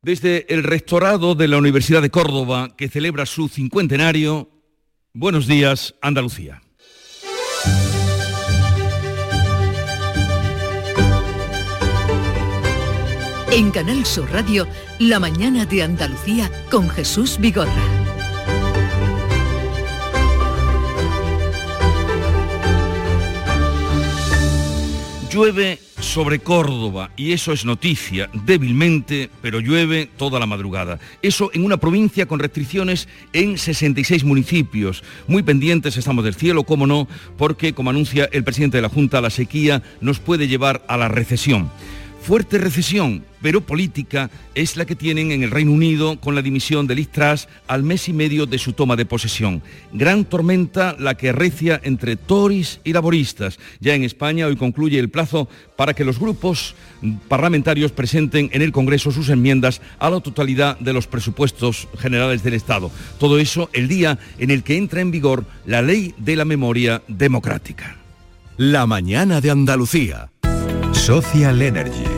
Desde el rectorado de la Universidad de Córdoba, que celebra su cincuentenario, buenos días, Andalucía. En Canal Sur Radio, La mañana de Andalucía con Jesús Vigorra. Llueve sobre Córdoba y eso es noticia, débilmente, pero llueve toda la madrugada. Eso en una provincia con restricciones en 66 municipios. Muy pendientes estamos del cielo, cómo no, porque como anuncia el presidente de la Junta, la sequía nos puede llevar a la recesión. Fuerte recesión, pero política, es la que tienen en el Reino Unido con la dimisión de Liz Truss al mes y medio de su toma de posesión. Gran tormenta la que recia entre Tories y laboristas. Ya en España hoy concluye el plazo para que los grupos parlamentarios presenten en el Congreso sus enmiendas a la totalidad de los presupuestos generales del Estado. Todo eso el día en el que entra en vigor la ley de la memoria democrática. La mañana de Andalucía. Social Energy.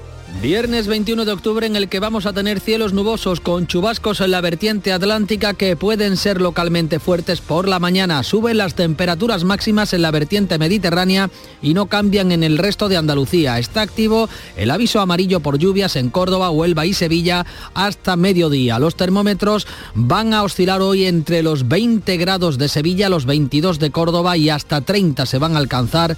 Viernes 21 de octubre en el que vamos a tener cielos nubosos con chubascos en la vertiente atlántica que pueden ser localmente fuertes por la mañana. Suben las temperaturas máximas en la vertiente mediterránea y no cambian en el resto de Andalucía. Está activo el aviso amarillo por lluvias en Córdoba, Huelva y Sevilla hasta mediodía. Los termómetros van a oscilar hoy entre los 20 grados de Sevilla, los 22 de Córdoba y hasta 30 se van a alcanzar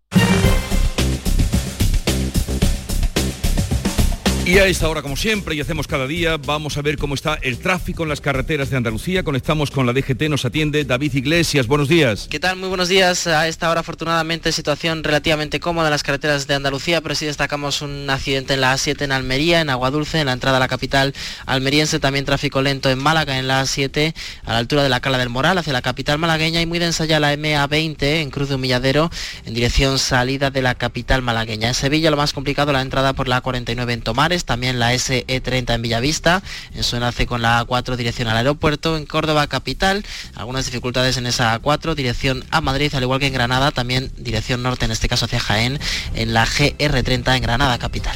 Y a esta hora, como siempre, y hacemos cada día, vamos a ver cómo está el tráfico en las carreteras de Andalucía. Conectamos con la DGT, nos atiende David Iglesias. Buenos días. ¿Qué tal? Muy buenos días. A esta hora, afortunadamente, situación relativamente cómoda en las carreteras de Andalucía, pero sí destacamos un accidente en la A7 en Almería, en Aguadulce, en la entrada a la capital almeriense. También tráfico lento en Málaga, en la A7, a la altura de la Cala del Moral, hacia la capital malagueña, y muy densa ya la MA20 en Cruz de Humilladero, en dirección salida de la capital malagueña. En Sevilla, lo más complicado, la entrada por la 49 en Tomares también la SE30 en Villavista, en su enlace con la A4 dirección al aeropuerto, en Córdoba capital, algunas dificultades en esa A4 dirección a Madrid, al igual que en Granada, también dirección norte, en este caso hacia Jaén, en la GR30 en Granada capital.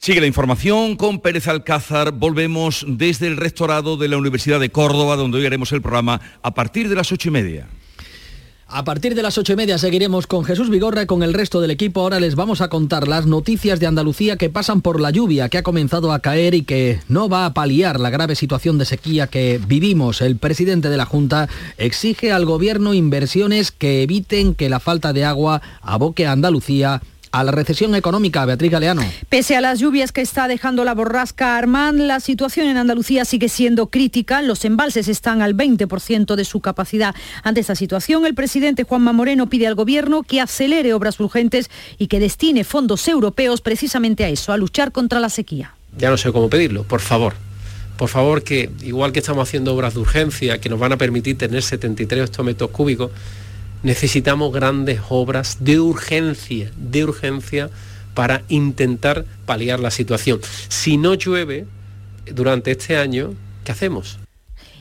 Sigue la información con Pérez Alcázar. Volvemos desde el rectorado de la Universidad de Córdoba, donde hoy haremos el programa a partir de las ocho y media. A partir de las ocho y media seguiremos con Jesús Vigorra y con el resto del equipo. Ahora les vamos a contar las noticias de Andalucía que pasan por la lluvia que ha comenzado a caer y que no va a paliar la grave situación de sequía que vivimos. El presidente de la Junta exige al gobierno inversiones que eviten que la falta de agua aboque a Andalucía a la recesión económica, Beatriz Galeano. Pese a las lluvias que está dejando la borrasca Armand, la situación en Andalucía sigue siendo crítica. Los embalses están al 20% de su capacidad. Ante esta situación, el presidente Juanma Moreno pide al Gobierno que acelere obras urgentes y que destine fondos europeos precisamente a eso, a luchar contra la sequía. Ya no sé cómo pedirlo, por favor. Por favor, que igual que estamos haciendo obras de urgencia que nos van a permitir tener 73 hectómetros cúbicos, necesitamos grandes obras de urgencia, de urgencia para intentar paliar la situación. Si no llueve, durante este año, ¿qué hacemos?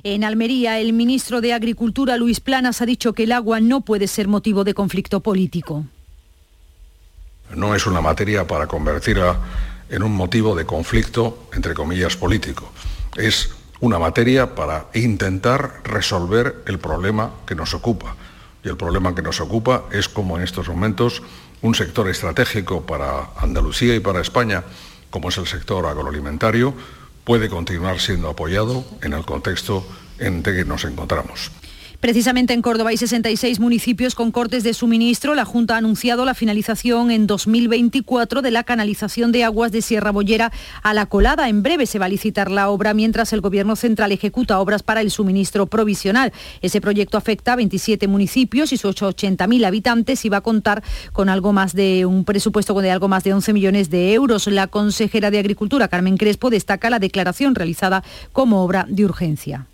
En Almería, el ministro de Agricultura, Luis Planas, ha dicho que el agua no puede ser motivo de conflicto político. No es una materia para convertirla en un motivo de conflicto, entre comillas, político. Es una materia para intentar resolver el problema que nos ocupa. Y el problema que nos ocupa es como en estos momentos un sector estratégico para Andalucía y para España, como es el sector agroalimentario, puede continuar siendo apoyado en el contexto en que nos encontramos. Precisamente en Córdoba hay 66 municipios con cortes de suministro. La Junta ha anunciado la finalización en 2024 de la canalización de aguas de Sierra Bollera a la colada. En breve se va a licitar la obra mientras el Gobierno central ejecuta obras para el suministro provisional. Ese proyecto afecta a 27 municipios y sus 80.000 habitantes y va a contar con algo más de un presupuesto de algo más de 11 millones de euros. La consejera de Agricultura, Carmen Crespo, destaca la declaración realizada como obra de urgencia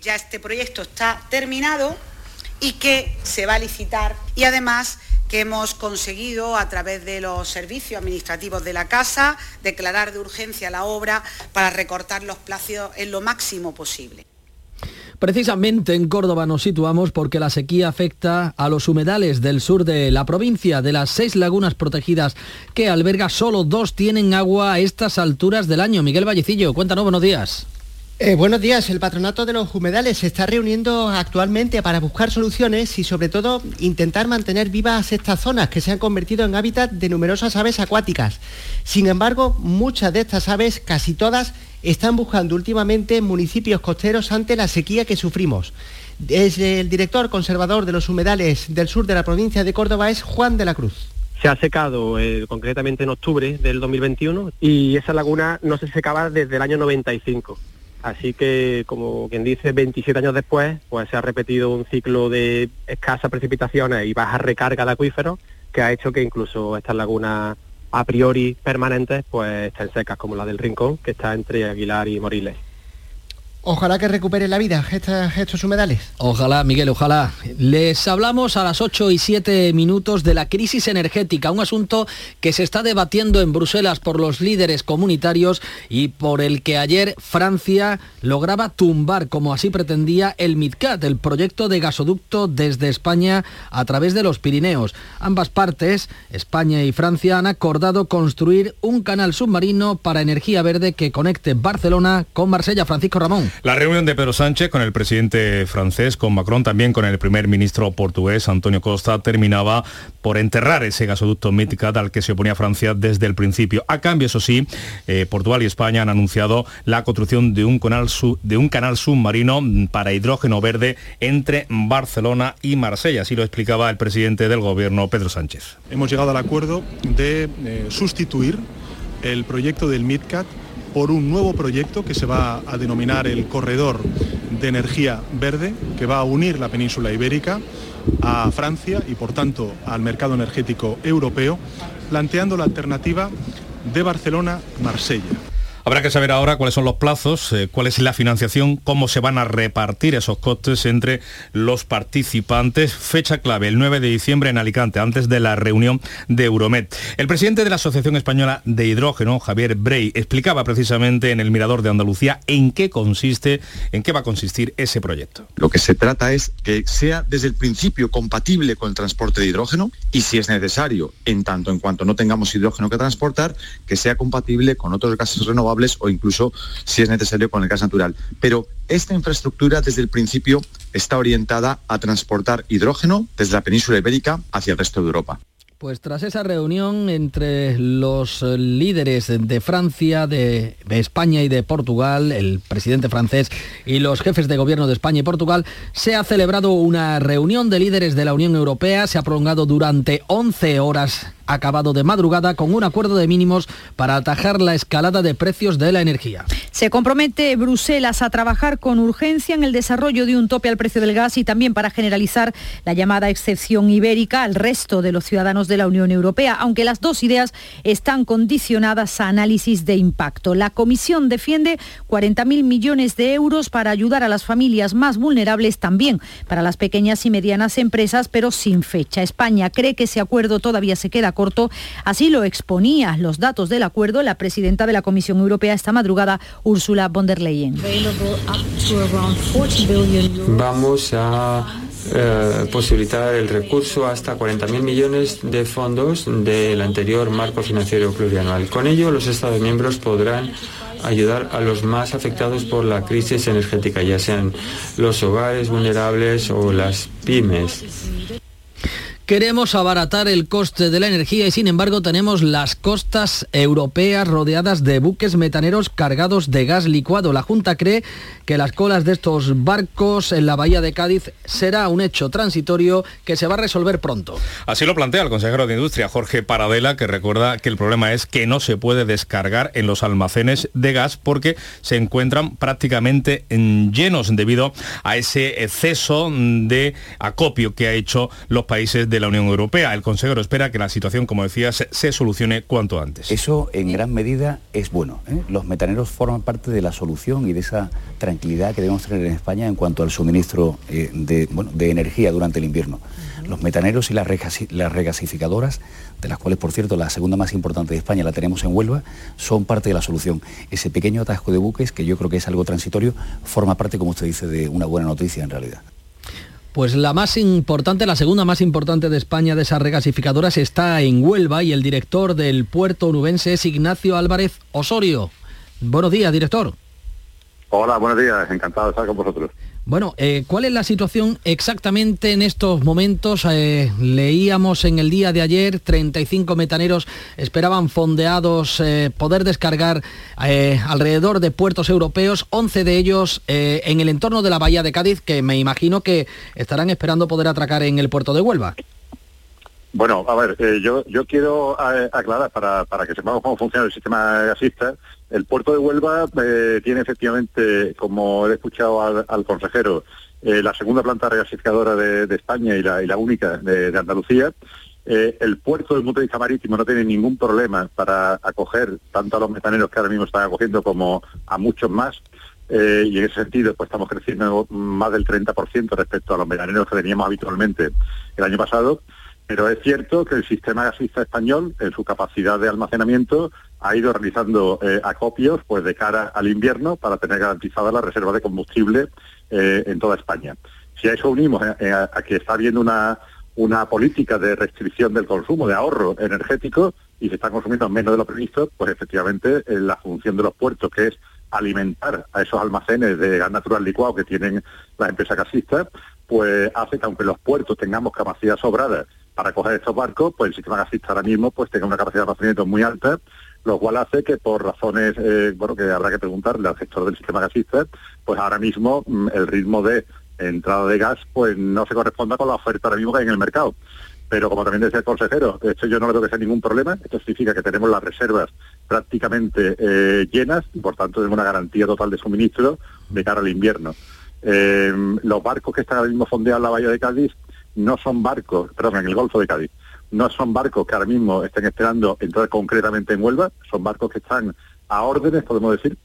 ya este proyecto está terminado y que se va a licitar y además que hemos conseguido a través de los servicios administrativos de la Casa declarar de urgencia la obra para recortar los plazos en lo máximo posible. Precisamente en Córdoba nos situamos porque la sequía afecta a los humedales del sur de la provincia. De las seis lagunas protegidas que alberga, solo dos tienen agua a estas alturas del año. Miguel Vallecillo, cuéntanos, buenos días. Eh, buenos días. El Patronato de los Humedales se está reuniendo actualmente para buscar soluciones y sobre todo intentar mantener vivas estas zonas que se han convertido en hábitat de numerosas aves acuáticas. Sin embargo, muchas de estas aves, casi todas, están buscando últimamente municipios costeros ante la sequía que sufrimos. el director conservador de los humedales del sur de la provincia de Córdoba es Juan de la Cruz se ha secado eh, concretamente en octubre del 2021 y esa laguna no se secaba desde el año 95. Así que, como quien dice, 27 años después, pues se ha repetido un ciclo de escasas precipitaciones y baja recarga de acuíferos que ha hecho que incluso estas lagunas a priori permanentes pues estén secas, como la del Rincón, que está entre Aguilar y Moriles. Ojalá que recupere la vida estos, humedales. Ojalá, Miguel, ojalá. Les hablamos a las 8 y 7 minutos de la crisis energética, un asunto que se está debatiendo en Bruselas por los líderes comunitarios y por el que ayer Francia lograba tumbar, como así pretendía, el MidCat, el proyecto de gasoducto desde España a través de los Pirineos. Ambas partes, España y Francia, han acordado construir un canal submarino para energía verde que conecte Barcelona con Marsella. Francisco Ramón. La reunión de Pedro Sánchez con el presidente francés, con Macron, también con el primer ministro portugués, Antonio Costa, terminaba por enterrar ese gasoducto Midcat al que se oponía Francia desde el principio. A cambio, eso sí, eh, Portugal y España han anunciado la construcción de un, canal submarino para hidrógeno verde entre Barcelona y Marsella. Así lo explicaba el presidente del gobierno, Pedro Sánchez. Hemos llegado al acuerdo de eh, sustituir el proyecto del MidCat por un nuevo proyecto que se va a denominar el Corredor de Energía Verde, que va a unir la península ibérica a Francia y por tanto al mercado energético europeo, planteando la alternativa de Barcelona-Marsella. Habrá que saber ahora cuáles son los plazos, eh, cuál es la financiación, cómo se van a repartir esos costes entre los participantes. Fecha clave, el 9 de diciembre en Alicante, antes de la reunión de Euromed. El presidente de la Asociación Española de Hidrógeno, Javier Brey, explicaba precisamente en el Mirador de Andalucía en qué consiste, en qué va a consistir ese proyecto. Lo que se trata es que sea desde el principio compatible con el transporte de hidrógeno y si es necesario, en tanto en cuanto no tengamos hidrógeno que transportar, que sea compatible con otros gases renovables o incluso, si es necesario, con el gas natural. Pero esta infraestructura desde el principio está orientada a transportar hidrógeno desde la península ibérica hacia el resto de Europa. Pues tras esa reunión entre los líderes de Francia, de, España y de Portugal, el presidente francés y los jefes de gobierno de España y Portugal, se ha celebrado una reunión de líderes de la Unión Europea. Se ha prolongado durante 11 horas acabado de madrugada con un acuerdo de mínimos para atajar la escalada de precios de la energía. Se compromete Bruselas a trabajar con urgencia en el desarrollo de un tope al precio del gas y también para generalizar la llamada excepción ibérica al resto de los ciudadanos de la Unión Europea, aunque las dos ideas están condicionadas a análisis de impacto. La Comisión defiende 40.000 millones de euros para ayudar a las familias más vulnerables, también para las pequeñas y medianas empresas, pero sin fecha. España cree que ese acuerdo todavía se queda corto. Así lo exponía los datos del acuerdo la presidenta de la Comisión Europea esta madrugada, Ursula von der Leyen. Vamos a eh, posibilitar el recurso hasta 40.000 millones de fondos del anterior marco financiero plurianual. Con ello, los Estados miembros podrán ayudar a los más afectados por la crisis energética, ya sean los hogares vulnerables o las pymes. Queremos abaratar el coste de la energía y sin embargo tenemos las costas europeas rodeadas de buques metaneros cargados de gas licuado. La Junta cree que las colas de estos barcos en la bahía de Cádiz será un hecho transitorio que se va a resolver pronto. Así lo plantea el consejero de Industria, Jorge Paradela, que recuerda que el problema es que no se puede descargar en los almacenes de gas porque se encuentran prácticamente llenos debido a ese exceso de acopio que ha hecho los países de la Unión Europea. El consejero espera que la situación, como decía, se, solucione cuanto antes. Eso en gran medida es bueno. ¿eh? Los metaneros forman parte de la solución y de esa tranquilidad que debemos tener en España en cuanto al suministro eh, de, de, energía durante el invierno. Los metaneros y las, las regasificadoras, de las cuales, por cierto, la segunda más importante de España la tenemos en Huelva, son parte de la solución. Ese pequeño atasco de buques, que yo creo que es algo transitorio, forma parte, como usted dice, de una buena noticia en realidad. Pues la más importante, la segunda más importante de España de esas regasificadoras está en Huelva y el director del puerto onubense es Ignacio Álvarez Osorio. Buenos días, director. Hola, buenos días, encantado de estar con vosotros. Bueno, eh, ¿cuál es la situación exactamente en estos momentos? Eh, leíamos en el día de ayer, 35 metaneros esperaban fondeados eh, poder descargar alrededor de puertos europeos, 11 de ellos en el entorno de la bahía de Cádiz, que me imagino que estarán esperando poder atracar en el puerto de Huelva. Bueno, a ver, yo, yo quiero aclarar para, para que sepamos cómo funciona el sistema gasista. El puerto de Huelva eh, tiene efectivamente, como he escuchado al, consejero, la segunda planta regasificadora de, España y la, y la única de, Andalucía. el puerto del punto de vista marítimo no tiene ningún problema para acoger tanto a los metaneros que ahora mismo están acogiendo como a muchos más. y en ese sentido pues estamos creciendo más del 30% respecto a los metaneros que teníamos habitualmente el año pasado. Pero es cierto que el sistema gasista español, en su capacidad de almacenamiento, ha ido realizando eh, acopios pues, de cara al invierno para tener garantizada la reserva de combustible eh, en toda España. Si a eso unimos eh, a, que está habiendo una, una política de restricción del consumo, de ahorro energético, y se está consumiendo menos de lo previsto, pues efectivamente la función de los puertos, que es alimentar a esos almacenes de gas natural licuado que tienen las empresas gasistas, pues hace que aunque los puertos tengamos capacidad sobrada para coger estos barcos, pues el sistema gasista ahora mismo pues tenga una capacidad de almacenamiento muy alta, lo cual hace que por razones, eh, bueno, que habrá que preguntarle al gestor del sistema gasista, pues ahora mismo mm, el ritmo de entrada de gas pues no se corresponda con la oferta ahora mismo que hay en el mercado. Pero como también decía el consejero, esto yo no le tengo que ser ningún problema, esto significa que tenemos las reservas prácticamente eh, llenas y por tanto tenemos una garantía total de suministro de cara al invierno. Eh, los barcos que están ahora mismo fondeados en la bahía de Cádiz no son barcos, perdón, en el Golfo de Cádiz, no son barcos que ahora mismo estén esperando entrar concretamente en Huelva, son barcos que están a órdenes, podemos decir,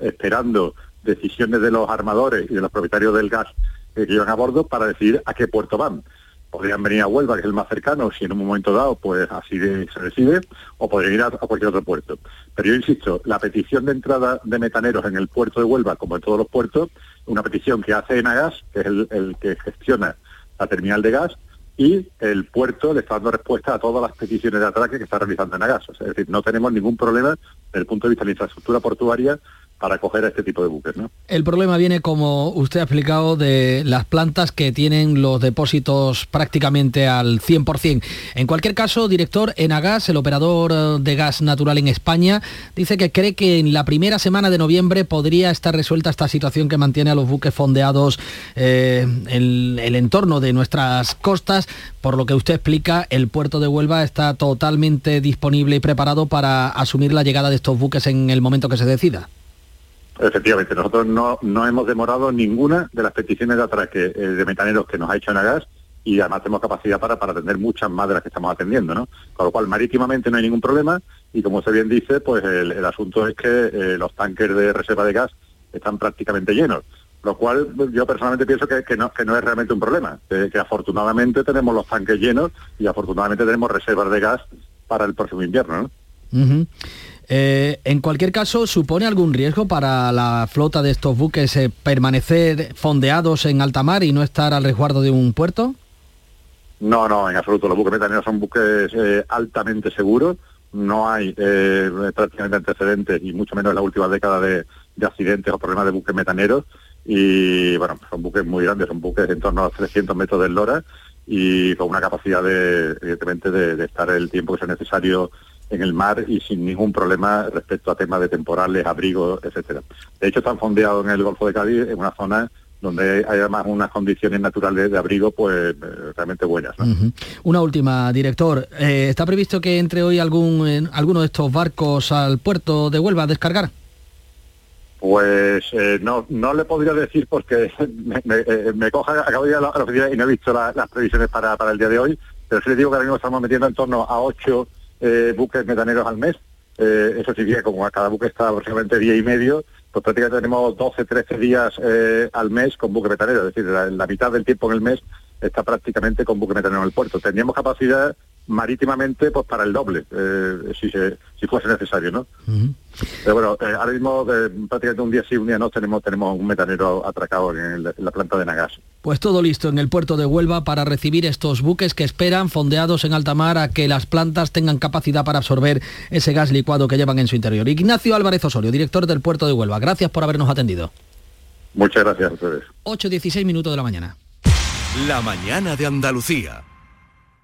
esperando decisiones de los armadores y de los propietarios del gas que llevan a bordo para decidir a qué puerto van. Podrían venir a Huelva, que es el más cercano, si en un momento dado pues así se decide, o podrían ir a, cualquier otro puerto. Pero yo insisto, la petición de entrada de metaneros en el puerto de Huelva, como en todos los puertos, una petición que hace Enagas, que es el que gestiona la terminal de gas y el puerto le está dando respuesta a todas las peticiones de atraque que está realizando en Agas. Es decir, no tenemos ningún problema desde el punto de vista de la infraestructura portuaria para coger a este tipo de buques. ¿no? El problema viene, como usted ha explicado, de las plantas que tienen los depósitos prácticamente al 100%. En cualquier caso, director, Enagas, el operador eh, de gas natural en España, dice que cree que en la primera semana de noviembre podría estar resuelta esta situación que mantiene a los buques fondeados eh, en el entorno de nuestras costas. Por lo que usted explica, el puerto de Huelva está totalmente disponible y preparado para asumir la llegada de estos buques en el momento que se decida. Efectivamente, nosotros no, no hemos demorado ninguna de las peticiones de atraque eh, de metaneros que nos ha hecho Nagas y además tenemos capacidad para, para atender muchas más de las que estamos atendiendo, ¿no? Con lo cual, marítimamente no hay ningún problema y como usted bien dice, pues el, asunto es que eh, los tanques de reserva de gas están prácticamente llenos, lo cual yo personalmente pienso que, que, no, que no es realmente un problema, que afortunadamente tenemos los tanques llenos y afortunadamente tenemos reservas de gas para el próximo invierno. ¿no? Eh, en cualquier caso, ¿supone algún riesgo para la flota de estos buques eh, permanecer fondeados en alta mar y no estar al resguardo de un puerto? No, no, en absoluto. Los buques metaneros son buques eh, altamente seguros. No hay prácticamente antecedentes y mucho menos en la última década de, de accidentes o problemas de buques metaneros. Y bueno, son buques muy grandes, son buques en torno a los 300 metros de eslora y con una capacidad de, evidentemente, de, de estar el tiempo que sea necesario en el mar y sin ningún problema respecto a temas de temporales, abrigos, etcétera. De hecho, están fondeados en el Golfo de Cádiz, en una zona donde hay además unas condiciones naturales de abrigo pues eh, realmente buenas. Una última, director. Eh, ¿Está previsto que entre hoy algún, eh, alguno de estos barcos al puerto de Huelva a descargar? Pues eh, no no le podría decir porque me, me, me coja, acabo de ir a la, oficina y no he visto la- las previsiones para, para el día de hoy, pero sí le digo que ahora mismo estamos metiendo en torno a ocho eh, buques metaneros al mes. Eh, eso significa como a cada buque está aproximadamente día y medio, pues prácticamente tenemos 12, 13 días eh, al mes con buque metanero, es decir, la, la mitad del tiempo en el mes está prácticamente con buque metanero en el puerto. Tendríamos capacidad marítimamente pues para el doble, eh, si, se, si fuese necesario, ¿no? Pero bueno, eh, ahora mismo eh, prácticamente un día sí, un día no tenemos tenemos un metanero atracado en, el- en la planta de Nagas. Pues todo listo en el puerto de Huelva para recibir estos buques que esperan, fondeados en alta mar, a que las plantas tengan capacidad para absorber ese gas licuado que llevan en su interior. Ignacio Álvarez Osorio, director del puerto de Huelva. Gracias por habernos atendido. Muchas gracias a ustedes. 8.16 minutos de la mañana. La mañana de Andalucía.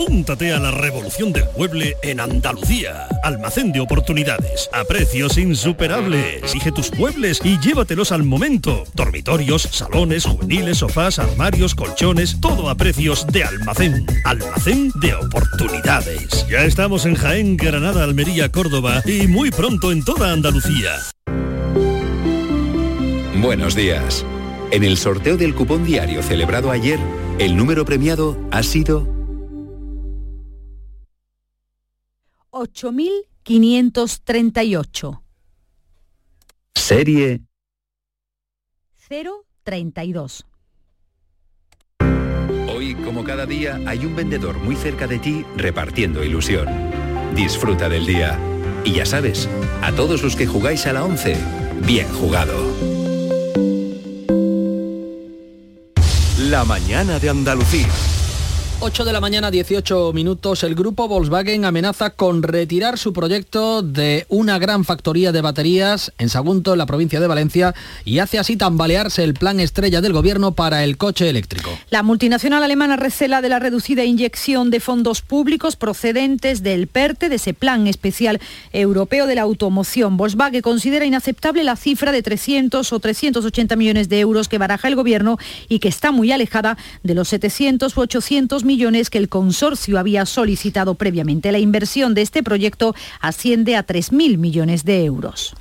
Apúntate a la revolución del mueble en Andalucía. Almacén de oportunidades. A precios insuperables. Exige tus muebles y llévatelos al momento. Dormitorios, salones, juveniles, sofás, armarios, colchones. Todo a precios de almacén. Almacén de oportunidades. Ya estamos en Jaén, Granada, Almería, Córdoba y muy pronto en toda Andalucía. Buenos días. En el sorteo del cupón diario celebrado ayer, el número premiado ha sido 8.538. serie 032. Hoy, como cada día, hay un vendedor muy cerca de ti repartiendo ilusión. Disfruta del día. Y ya sabes, a todos los que jugáis a la 11, bien jugado. La mañana de Andalucía. 8 de la mañana, 18 minutos. El grupo Volkswagen amenaza con retirar su proyecto de una gran factoría de baterías en Sagunto, en la provincia de Valencia, y hace así tambalearse el plan estrella del gobierno para el coche eléctrico. La multinacional alemana recela de la reducida inyección de fondos públicos procedentes del PERTE, de ese plan especial europeo de la automoción. Volkswagen considera inaceptable la cifra de 300 o 380 millones de euros que baraja el gobierno y que está muy alejada de los 700 u 800 millones que el consorcio había solicitado previamente. La inversión de este proyecto asciende a 3.000 millones de euros.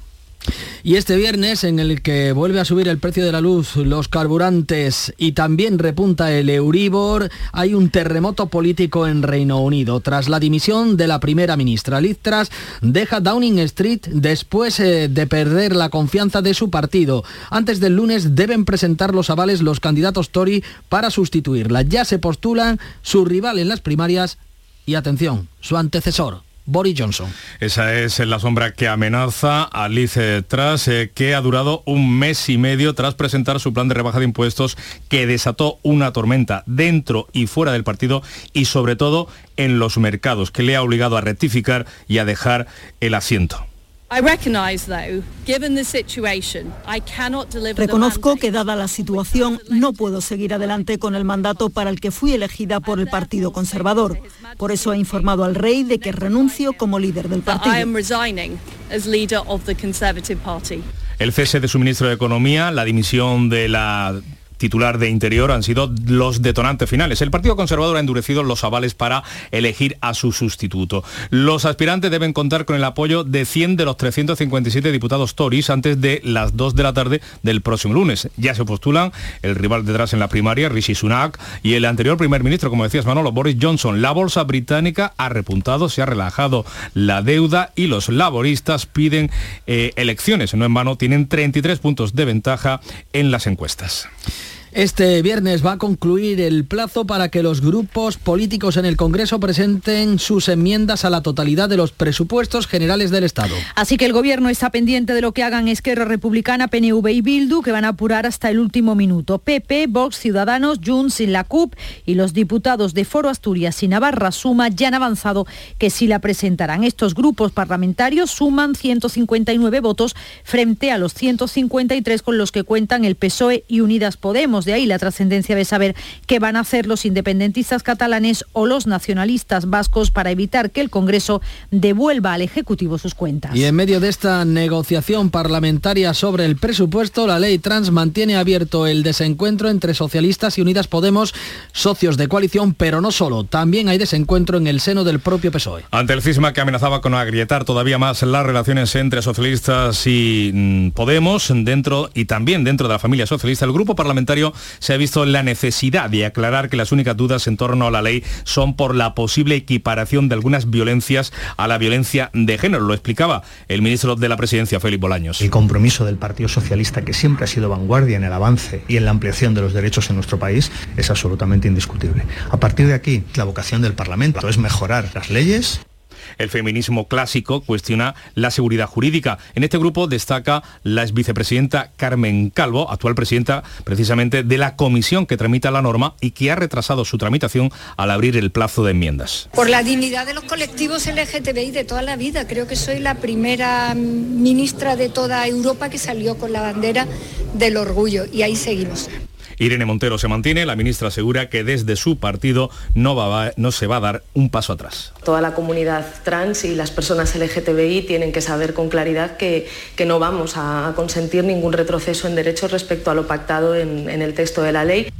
Y este viernes, en el que vuelve a subir el precio de la luz, los carburantes y también repunta el Euribor, hay un terremoto político en Reino Unido. Tras la dimisión de la primera ministra, Liz Truss deja Downing Street después eh, de perder la confianza de su partido. Antes del lunes deben presentar los avales los candidatos Tory para sustituirla. Ya se postulan su rival en las primarias y, atención, su antecesor, Boris Johnson. Esa es la sombra que amenaza a Liz eh, Truss, eh, que ha durado un mes y medio tras presentar su plan de rebaja de impuestos que desató una tormenta dentro y fuera del partido y sobre todo en los mercados, que le ha obligado a rectificar y a dejar el asiento. I recognise, though, given the situation, I cannot deliver the Reconozco que dada la situación no puedo seguir adelante con el mandato para el que fui elegida por el Partido Conservador. Por eso he informado al rey de que renuncio como líder del partido. am resigning as leader of the Conservative Party. El cese de su ministro de Economía, la dimisión de la titular de Interior, han sido los detonantes finales. El Partido Conservador ha endurecido los avales para elegir a su sustituto. Los aspirantes deben contar con el apoyo de 100 de los 357 diputados Tories antes de las 2 de la tarde del próximo lunes. Ya se postulan el rival detrás en la primaria, Rishi Sunak, y el anterior primer ministro, como decías Manolo, Boris Johnson. La bolsa británica ha repuntado, se ha relajado la deuda y los laboristas piden eh, elecciones. No en vano, tienen 33 puntos de ventaja en las encuestas. Este viernes va a concluir el plazo para que los grupos políticos en el Congreso presenten sus enmiendas a la totalidad de los presupuestos generales del Estado. Así que el Gobierno está pendiente de lo que hagan Esquerra Republicana, PNV y Bildu, que van a apurar hasta el último minuto. PP, Vox, Ciudadanos, Junts y la CUP y los diputados de Foro Asturias y Navarra Suma ya han avanzado que sí la presentarán. Estos grupos parlamentarios suman 159 votos frente a los 153 con los que cuentan el PSOE y Unidas Podemos. De ahí la trascendencia de saber qué van a hacer los independentistas catalanes o los nacionalistas vascos para evitar que el Congreso devuelva al Ejecutivo sus cuentas. Y en medio de esta negociación parlamentaria sobre el presupuesto, la ley trans mantiene abierto el desencuentro entre socialistas y Unidas Podemos, socios de coalición, pero no solo, también hay desencuentro en el seno del propio PSOE. Ante el cisma que amenazaba con agrietar todavía más las relaciones entre socialistas y mm, Podemos, dentro y también dentro de la familia socialista, el grupo parlamentario se ha visto la necesidad de aclarar que las únicas dudas en torno a la ley son por la posible equiparación de algunas violencias a la violencia de género. Lo explicaba el ministro de la Presidencia, Félix Bolaños. El compromiso del Partido Socialista, que siempre ha sido vanguardia en el avance y en la ampliación de los derechos en nuestro país, es absolutamente indiscutible. A partir de aquí, la vocación del Parlamento es mejorar las leyes el feminismo clásico cuestiona la seguridad jurídica. En este grupo destaca la ex vicepresidenta Carmen Calvo, actual presidenta precisamente de la comisión que tramita la norma y que ha retrasado su tramitación al abrir el plazo de enmiendas. Por la dignidad de los colectivos LGTBI de toda la vida, creo que soy la primera ministra de toda Europa que salió con la bandera del orgullo y ahí seguimos. Irene Montero se mantiene, la ministra asegura que desde su partido no, va, no se va a dar un paso atrás. Toda la comunidad trans y las personas LGTBI tienen que saber con claridad que, que no vamos a consentir ningún retroceso en derechos respecto a lo pactado en, en el texto de la ley.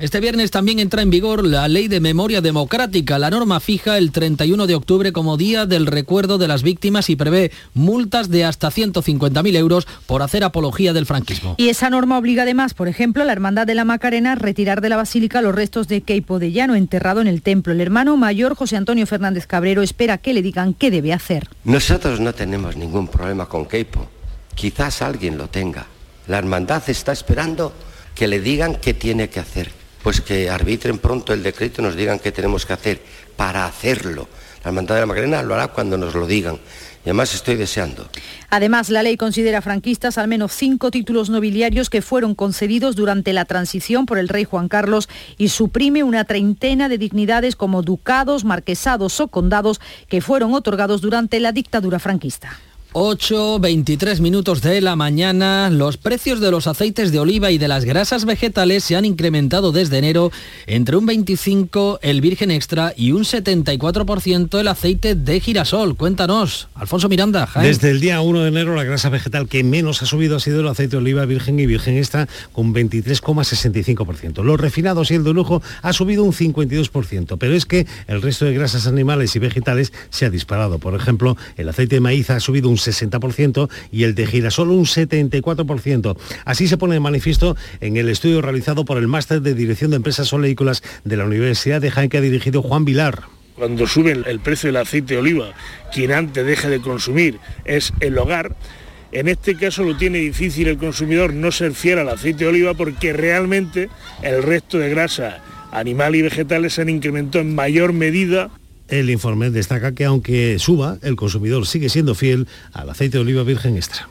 Este viernes también entra en vigor la Ley de Memoria Democrática. La norma fija el 31 de octubre como Día del Recuerdo de las Víctimas y prevé multas de hasta 150.000 euros por hacer apología del franquismo. Y esa norma obliga además, por ejemplo, a la Hermandad de la Macarena a retirar de la Basílica los restos de Keipo de Llano enterrado en el templo. El hermano mayor, José Antonio Fernández Cabrero, espera que le digan qué debe hacer. Nosotros no tenemos ningún problema con Keipo. Quizás alguien lo tenga. La hermandad está esperando que le digan qué tiene que hacer pues que arbitren pronto el decreto y nos digan qué tenemos que hacer para hacerlo. La Hermandad de la Macarena lo hará cuando nos lo digan. Y además estoy deseando. Además, la ley considera franquistas al menos cinco títulos nobiliarios que fueron concedidos durante la transición por el rey Juan Carlos y suprime una treintena de dignidades como ducados, marquesados o condados que fueron otorgados durante la dictadura franquista. 8, 23 minutos de la mañana. Los precios de los aceites de oliva y de las grasas vegetales se han incrementado desde enero entre un 25 el virgen extra y un 74% el aceite de girasol. Cuéntanos, Alfonso Miranda. Desde el día 1 de enero la grasa vegetal que menos ha subido ha sido el aceite de oliva virgen y virgen extra con 23,65%. Los refinados y el de lujo ha subido un 52%, pero es que el resto de grasas animales y vegetales se ha disparado. Por ejemplo, el aceite de maíz ha subido un 60% y el de girasol un 74%. Así se pone de manifiesto en el estudio realizado por el Máster de Dirección de Empresas Oleícolas de la Universidad de Jaén que ha dirigido Juan Vilar. Cuando sube el precio del aceite de oliva, quien antes deja de consumir es el hogar, en este caso lo tiene difícil el consumidor no ser fiel al aceite de oliva porque realmente el resto de grasa animal y vegetales se han incrementado en mayor medida el informe destaca que aunque suba, el consumidor sigue siendo fiel al aceite de oliva virgen extra.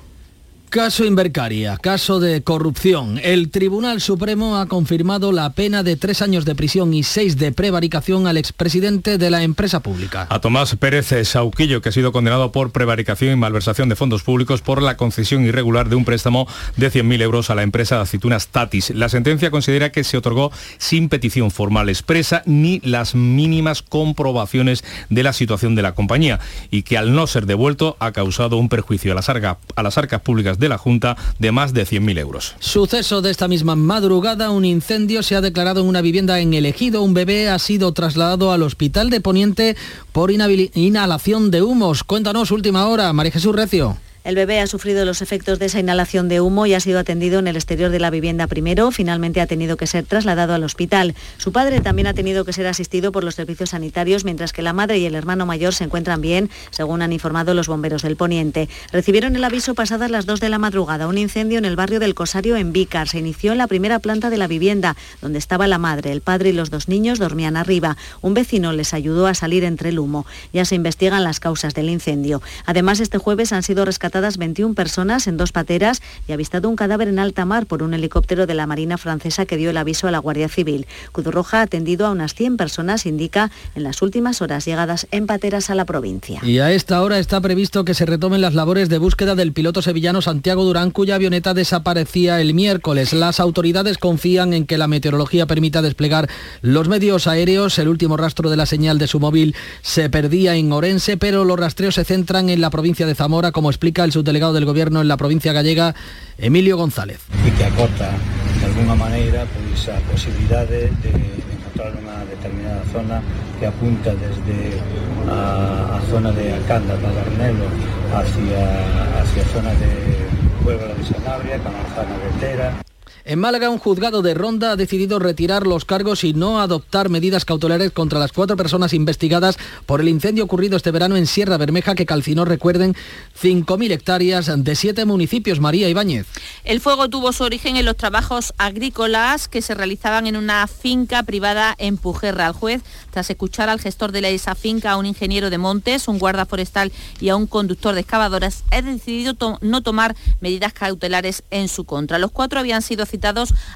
Caso Invercaria, caso de corrupción. El Tribunal Supremo ha confirmado la pena de tres años de prisión y seis de prevaricación al expresidente de la empresa pública. A Tomás Pérez Sauquillo, que ha sido condenado por prevaricación y malversación de fondos públicos por la concesión irregular de un préstamo de 100.000 euros a la empresa aceitunas Tatis. La sentencia considera que se otorgó sin petición formal expresa ni las mínimas comprobaciones de la situación de la compañía y que al no ser devuelto ha causado un perjuicio a las, a las arcas públicas de la Junta de más de 100.000 euros. Suceso de esta misma madrugada, un incendio se ha declarado en una vivienda en el ejido. Un bebé ha sido trasladado al hospital de Poniente por inhalación de humos. Cuéntanos, última hora, María Jesús Recio. El bebé ha sufrido los efectos de esa inhalación de humo y ha sido atendido en el exterior de la vivienda primero. Finalmente ha tenido que ser trasladado al hospital. Su padre también ha tenido que ser asistido por los servicios sanitarios, mientras que la madre y el hermano mayor se encuentran bien, según han informado los bomberos del Poniente. Recibieron el aviso pasadas las 2 de la madrugada. Un incendio en el barrio del Cosario, en Vícar. Se inició en la primera planta de la vivienda, donde estaba la madre. El padre y los dos niños dormían arriba. Un vecino les ayudó a salir entre el humo. Ya se investigan las causas del incendio. Además, este jueves han sido rescatados 21 personas en dos pateras y avistado un cadáver en alta mar por un helicóptero de la Marina francesa que dio el aviso a la Guardia Civil. Roja ha atendido a unas 100 personas, indica, en las últimas horas llegadas en pateras a la provincia. Y a esta hora está previsto que se retomen las labores de búsqueda del piloto sevillano Santiago Durán, cuya avioneta desaparecía el miércoles. Las autoridades confían en que la meteorología permita desplegar los medios aéreos. El último rastro de la señal de su móvil se perdía en Orense, pero los rastreos se centran en la provincia de Zamora, como explica el subdelegado del Gobierno en la provincia gallega, Emilio González. Y que acorta de alguna manera pues, a posibilidades de encontrar una determinada zona que apunta desde a, zona de Acanda, Tagarnelo, hacia, hacia zona de Puebla de Sanabria, Camanzana de Tera. En Málaga, un juzgado de ronda ha decidido retirar los cargos y no adoptar medidas cautelares contra las cuatro personas investigadas por el incendio ocurrido este verano en Sierra Bermeja que calcinó, recuerden, 5.000 hectáreas de siete municipios. María Ibáñez. El fuego tuvo su origen en los trabajos agrícolas que se realizaban en una finca privada en Pujerra. Al juez, tras escuchar al gestor de esa finca, a un ingeniero de montes, un guarda forestal y a un conductor de excavadoras, ha decidido no tomar medidas cautelares en su contra. Los cuatro habían sido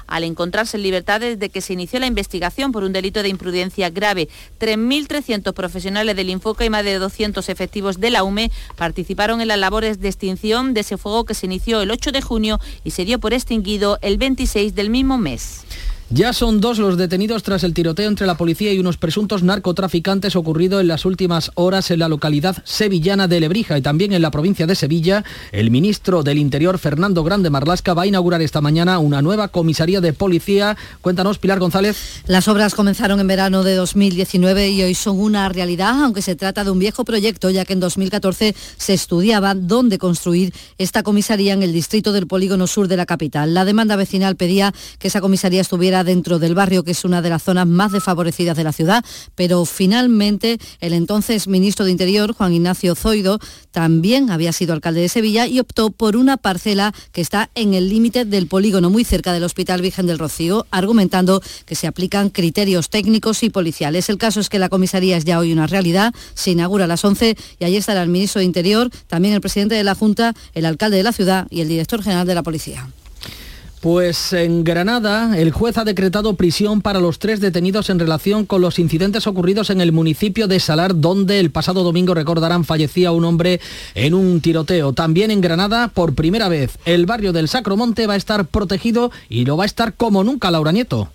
al encontrarse en libertad desde que se inició la investigación por un delito de imprudencia grave. 3.300 profesionales del Infoca y más de 200 efectivos de la UME participaron en las labores de extinción de ese fuego que se inició el 8 de junio y se dio por extinguido el 26 del mismo mes. Ya son dos los detenidos tras el tiroteo entre la policía y unos presuntos narcotraficantes ocurrido en las últimas horas en la localidad sevillana de Lebrija y también en la provincia de Sevilla. El ministro del Interior, Fernando Grande Marlasca, va a inaugurar esta mañana una nueva comisaría de policía. Cuéntanos, Pilar González. Las obras comenzaron en verano de 2019 y hoy son una realidad, aunque se trata de un viejo proyecto, ya que en 2014 se estudiaba dónde construir esta comisaría en el distrito del polígono sur de la capital. La demanda vecinal pedía que esa comisaría estuviera dentro del barrio, que es una de las zonas más desfavorecidas de la ciudad, pero finalmente el entonces ministro de Interior, Juan Ignacio Zoido, también había sido alcalde de Sevilla y optó por una parcela que está en el límite del polígono, muy cerca del Hospital Virgen del Rocío, argumentando que se aplican criterios técnicos y policiales. El caso es que la comisaría es ya hoy una realidad, se inaugura a las 11 y allí estará el ministro de Interior, también el presidente de la Junta, el alcalde de la ciudad y el director general de la policía. Pues en Granada, el juez ha decretado prisión para los tres detenidos en relación con los incidentes ocurridos en el municipio de Salar, donde el pasado domingo, recordarán, fallecía un hombre en un tiroteo. También en Granada, por primera vez, el barrio del Sacromonte va a estar protegido y lo va a estar como nunca, Laura Nieto.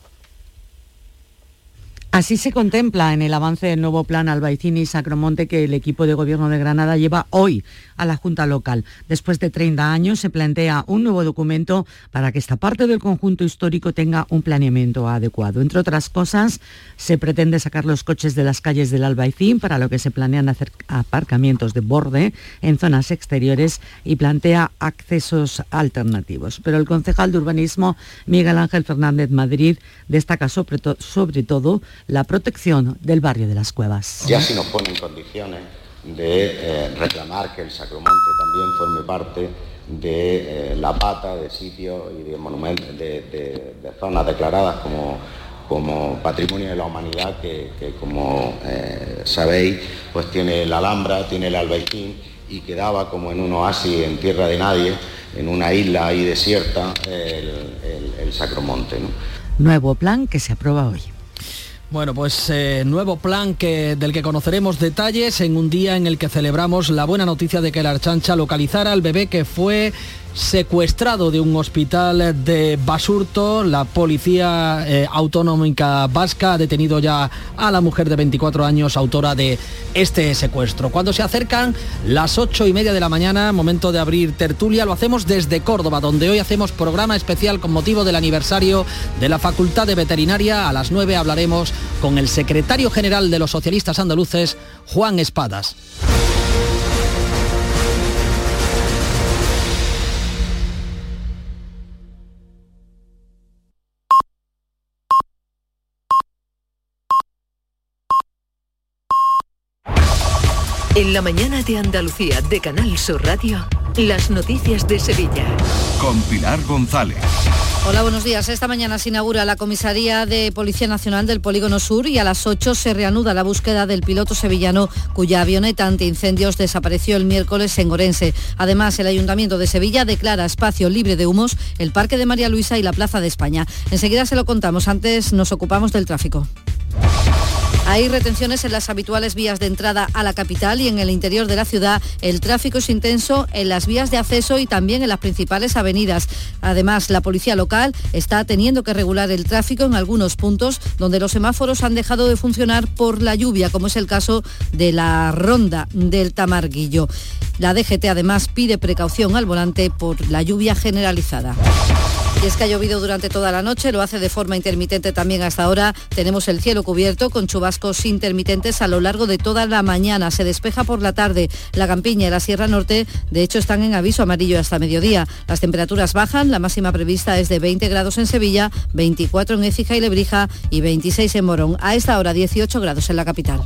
Así se contempla en el avance del nuevo plan Albaicín y Sacromonte que el equipo de gobierno de Granada lleva hoy a la Junta Local. Después de 30 años se plantea un nuevo documento para que esta parte del conjunto histórico tenga un planeamiento adecuado. Entre otras cosas, se pretende sacar los coches de las calles del Albaicín, para lo que se planean hacer aparcamientos de borde en zonas exteriores y plantea accesos alternativos. Pero el concejal de urbanismo, Miguel Ángel Fernández Madrid, destaca sobre, sobre todo la protección del barrio de las Cuevas. Ya si nos pone en condiciones de eh, reclamar que el Sacromonte también forme parte de eh, la pata de sitios y de monumentos, de, zonas declaradas como, como patrimonio de la humanidad, que, como eh, sabéis, pues tiene la Alhambra, tiene el Albaicín y quedaba como en un oasis en tierra de nadie, en una isla ahí desierta, el, Sacromonte. Nuevo plan que se aprueba hoy. Bueno, pues eh, nuevo plan que, del que conoceremos detalles en un día en el que celebramos la buena noticia de que la Archancha localizara al bebé que fue secuestrado de un hospital de Basurto. La policía eh, autonómica vasca ha detenido ya a la mujer de 24 años, autora de este secuestro. Cuando se acercan las ocho y media de la mañana, momento de abrir tertulia, lo hacemos desde Córdoba, donde hoy hacemos programa especial con motivo del aniversario de la Facultad de Veterinaria. A las 9 hablaremos con el secretario general de los socialistas andaluces, Juan Espadas. En la mañana de Andalucía de Canal Sur Radio, las noticias de Sevilla. Con Pilar González. Hola, buenos días. Esta mañana se inaugura la comisaría de Policía Nacional del Polígono Sur y a las 8 se reanuda la búsqueda del piloto sevillano cuya avioneta antiincendios desapareció el miércoles en Orense. Además, el Ayuntamiento de Sevilla declara espacio libre de humos el Parque de María Luisa y la Plaza de España. Enseguida se lo contamos. Antes nos ocupamos del tráfico. Hay retenciones en las habituales vías de entrada a la capital y en el interior de la ciudad. El tráfico es intenso en las vías de acceso y también en las principales avenidas. Además, la policía local está teniendo que regular el tráfico en algunos puntos donde los semáforos han dejado de funcionar por la lluvia, como es el caso de la ronda del Tamarguillo. La DGT además pide precaución al volante por la lluvia generalizada. Y es que ha llovido durante toda la noche, lo hace de forma intermitente también hasta ahora. Tenemos el cielo cubierto con chubascos intermitentes a lo largo de toda la mañana. Se despeja por la tarde. La Campiña y la Sierra Norte, de hecho, están en aviso amarillo hasta mediodía. Las temperaturas bajan, la máxima prevista es de 20 grados en Sevilla, 24 en Écija y Lebrija y 26 en Morón. A esta hora 18 grados en la capital.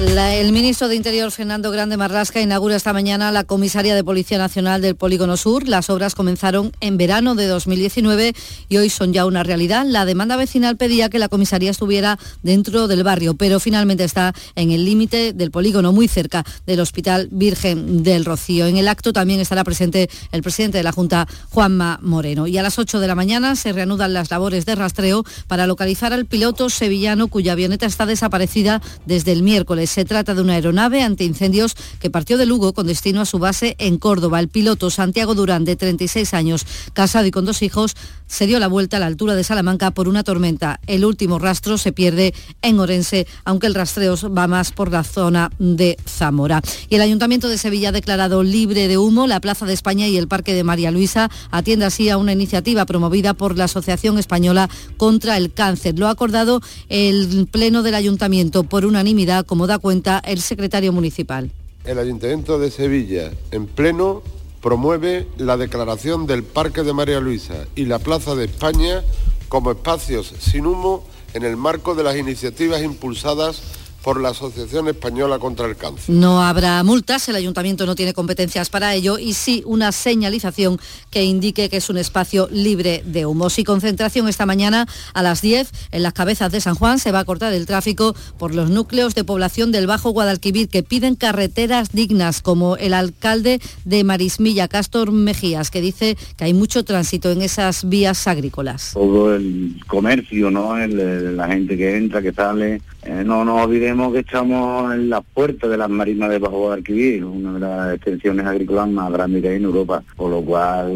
El ministro de Interior, Fernando Grande Marrasca, inaugura esta mañana la comisaría de Policía Nacional del Polígono Sur. Las obras comenzaron en verano de 2019 y hoy son ya una realidad. La demanda vecinal pedía que la comisaría estuviera dentro del barrio, pero finalmente está en el límite del polígono, muy cerca del Hospital Virgen del Rocío. En el acto también estará presente el presidente de la Junta, Juanma Moreno. Y a las 8 de la mañana se reanudan las labores de rastreo para localizar al piloto sevillano cuya avioneta está desaparecida desde el miércoles. Se trata de una aeronave antiincendios que partió de Lugo con destino a su base en Córdoba. El piloto Santiago Durán, de 36 años, casado y con dos hijos, se dio la vuelta a la altura de Salamanca por una tormenta. El último rastro se pierde en Orense, aunque el rastreo va más por la zona de Zamora. Y el Ayuntamiento de Sevilla ha declarado libre de humo la Plaza de España y el Parque de María Luisa. Atiende así a una iniciativa promovida por la Asociación Española contra el Cáncer. Lo ha acordado el Pleno del Ayuntamiento por unanimidad, como da cuenta el secretario municipal. El Ayuntamiento de Sevilla, en pleno, promueve la declaración del Parque de María Luisa y la Plaza de España como espacios sin humo en el marco de las iniciativas impulsadas por la Asociación Española contra el Cáncer. No habrá multas, el ayuntamiento no tiene competencias para ello y sí una señalización que indique que es un espacio libre de humos. Y concentración esta mañana a las 10 en las cabezas de San Juan se va a cortar el tráfico por los núcleos de población del Bajo Guadalquivir que piden carreteras dignas, como el alcalde de Marismilla, Castor Mejías, que dice que hay mucho tránsito en esas vías agrícolas. todo el comercio, ¿no? El- el- la gente que entra, que sale. Eh, no nos que estamos en las puertas de las marismas de Bajo Guadalquivir, una de las extensiones agrícolas más grandes que hay en Europa, por lo cual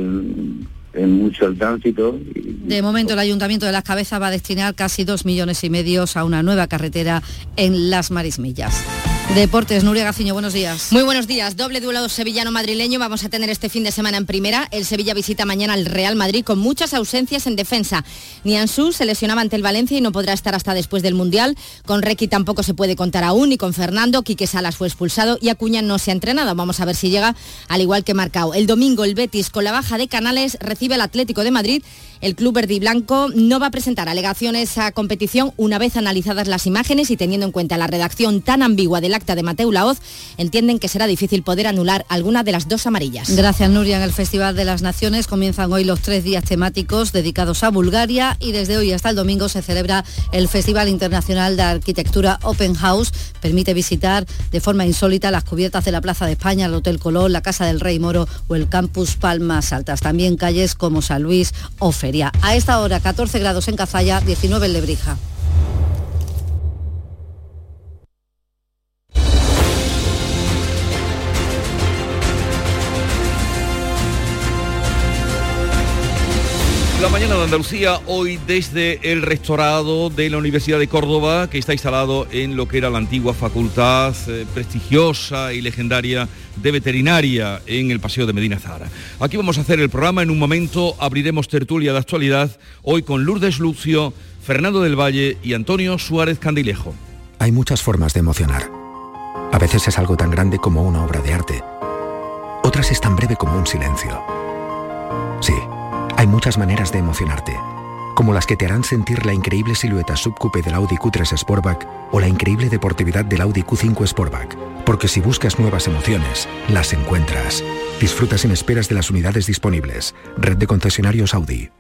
es mucho el tránsito. De momento el Ayuntamiento de Las Cabezas va a destinar casi dos millones y medio a una nueva carretera en Las Marismillas. Deportes, Nuria Gaciño, buenos días. Muy buenos días. Doble duelo sevillano-madrileño vamos a tener este fin de semana en primera. El Sevilla visita mañana al Real Madrid con muchas ausencias en defensa. Niansu se lesionaba ante el Valencia y no podrá estar hasta después del Mundial. Con Requi tampoco se puede contar aún, ni con Fernando. Quique Salas fue expulsado y Acuña no se ha entrenado. Vamos a ver si llega, al igual que Marcao. El domingo el Betis con la baja de Canales recibe al Atlético de Madrid. El club verde y blanco no va a presentar alegaciones a competición una vez analizadas las imágenes y teniendo en cuenta la redacción tan ambigua del acta de Mateo Laoz, entienden que será difícil poder anular alguna de las dos amarillas. Gracias, Nuria. En el Festival de las Naciones comienzan hoy los tres días temáticos dedicados a Bulgaria y desde hoy hasta el domingo se celebra el Festival Internacional de Arquitectura Open House. Permite visitar de forma insólita las cubiertas de la Plaza de España, el Hotel Colón, la Casa del Rey Moro o el Campus Palmas Altas. También calles como San Luis o A esta hora 14 grados en Cazalla, 19 en Lebrija. La mañana de Andalucía, hoy desde el rectorado de la Universidad de Córdoba, que está instalado en lo que era la antigua facultad eh, prestigiosa y legendaria de veterinaria en el Paseo de Medina Zara. Aquí vamos a hacer el programa, en un momento abriremos tertulia de actualidad, hoy con Lourdes Lucio, Fernando del Valle y Antonio Suárez Candilejo. Hay muchas formas de emocionar. A veces es algo tan grande como una obra de arte. Otras es tan breve como un silencio. Sí, hay muchas maneras de emocionarte, como las que te harán sentir la increíble silueta subcoupe del Audi Q3 Sportback o la increíble deportividad del Audi Q5 Sportback. Porque si buscas nuevas emociones, las encuentras. Disfruta sin esperas de las unidades disponibles. Red de concesionarios Audi.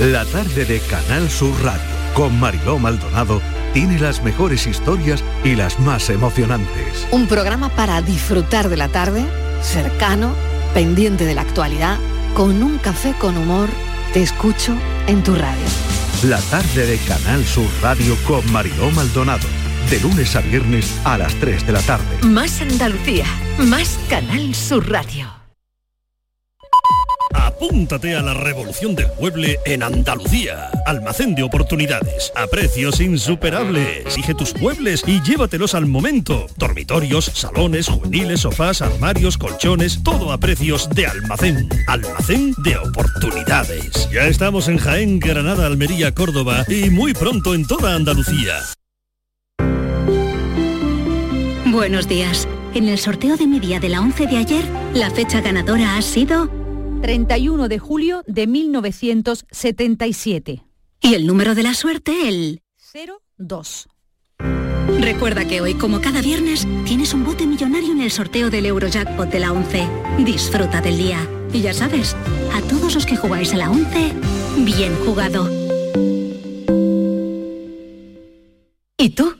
La tarde de Canal Sur Radio con Mariló Maldonado tiene las mejores historias y las más emocionantes. Un programa para disfrutar de la tarde, cercano, pendiente de la actualidad, con un café con humor. Te escucho en tu radio. La tarde de Canal Sur Radio con Mariló Maldonado. De lunes a viernes a las 3 de la tarde. Más Andalucía, más Canal Sur Radio. Apúntate a la revolución del mueble en Andalucía. Almacén de oportunidades, a precios insuperables. Exige tus muebles y llévatelos al momento. Dormitorios, salones, juveniles, sofás, armarios, colchones, todo a precios de almacén. Almacén de oportunidades. Ya estamos en Jaén, Granada, Almería, Córdoba y muy pronto en toda Andalucía. Buenos días. En el sorteo de mi día de la 11 de ayer, la fecha ganadora ha sido 31 de julio de 1977. Y el número de la suerte, el 02. Recuerda que hoy, como cada viernes, tienes un bote millonario en el sorteo del Eurojackpot de la 11. Disfruta del día. Y ya sabes, a todos los que jugáis a la 11, bien jugado. ¿Y tú?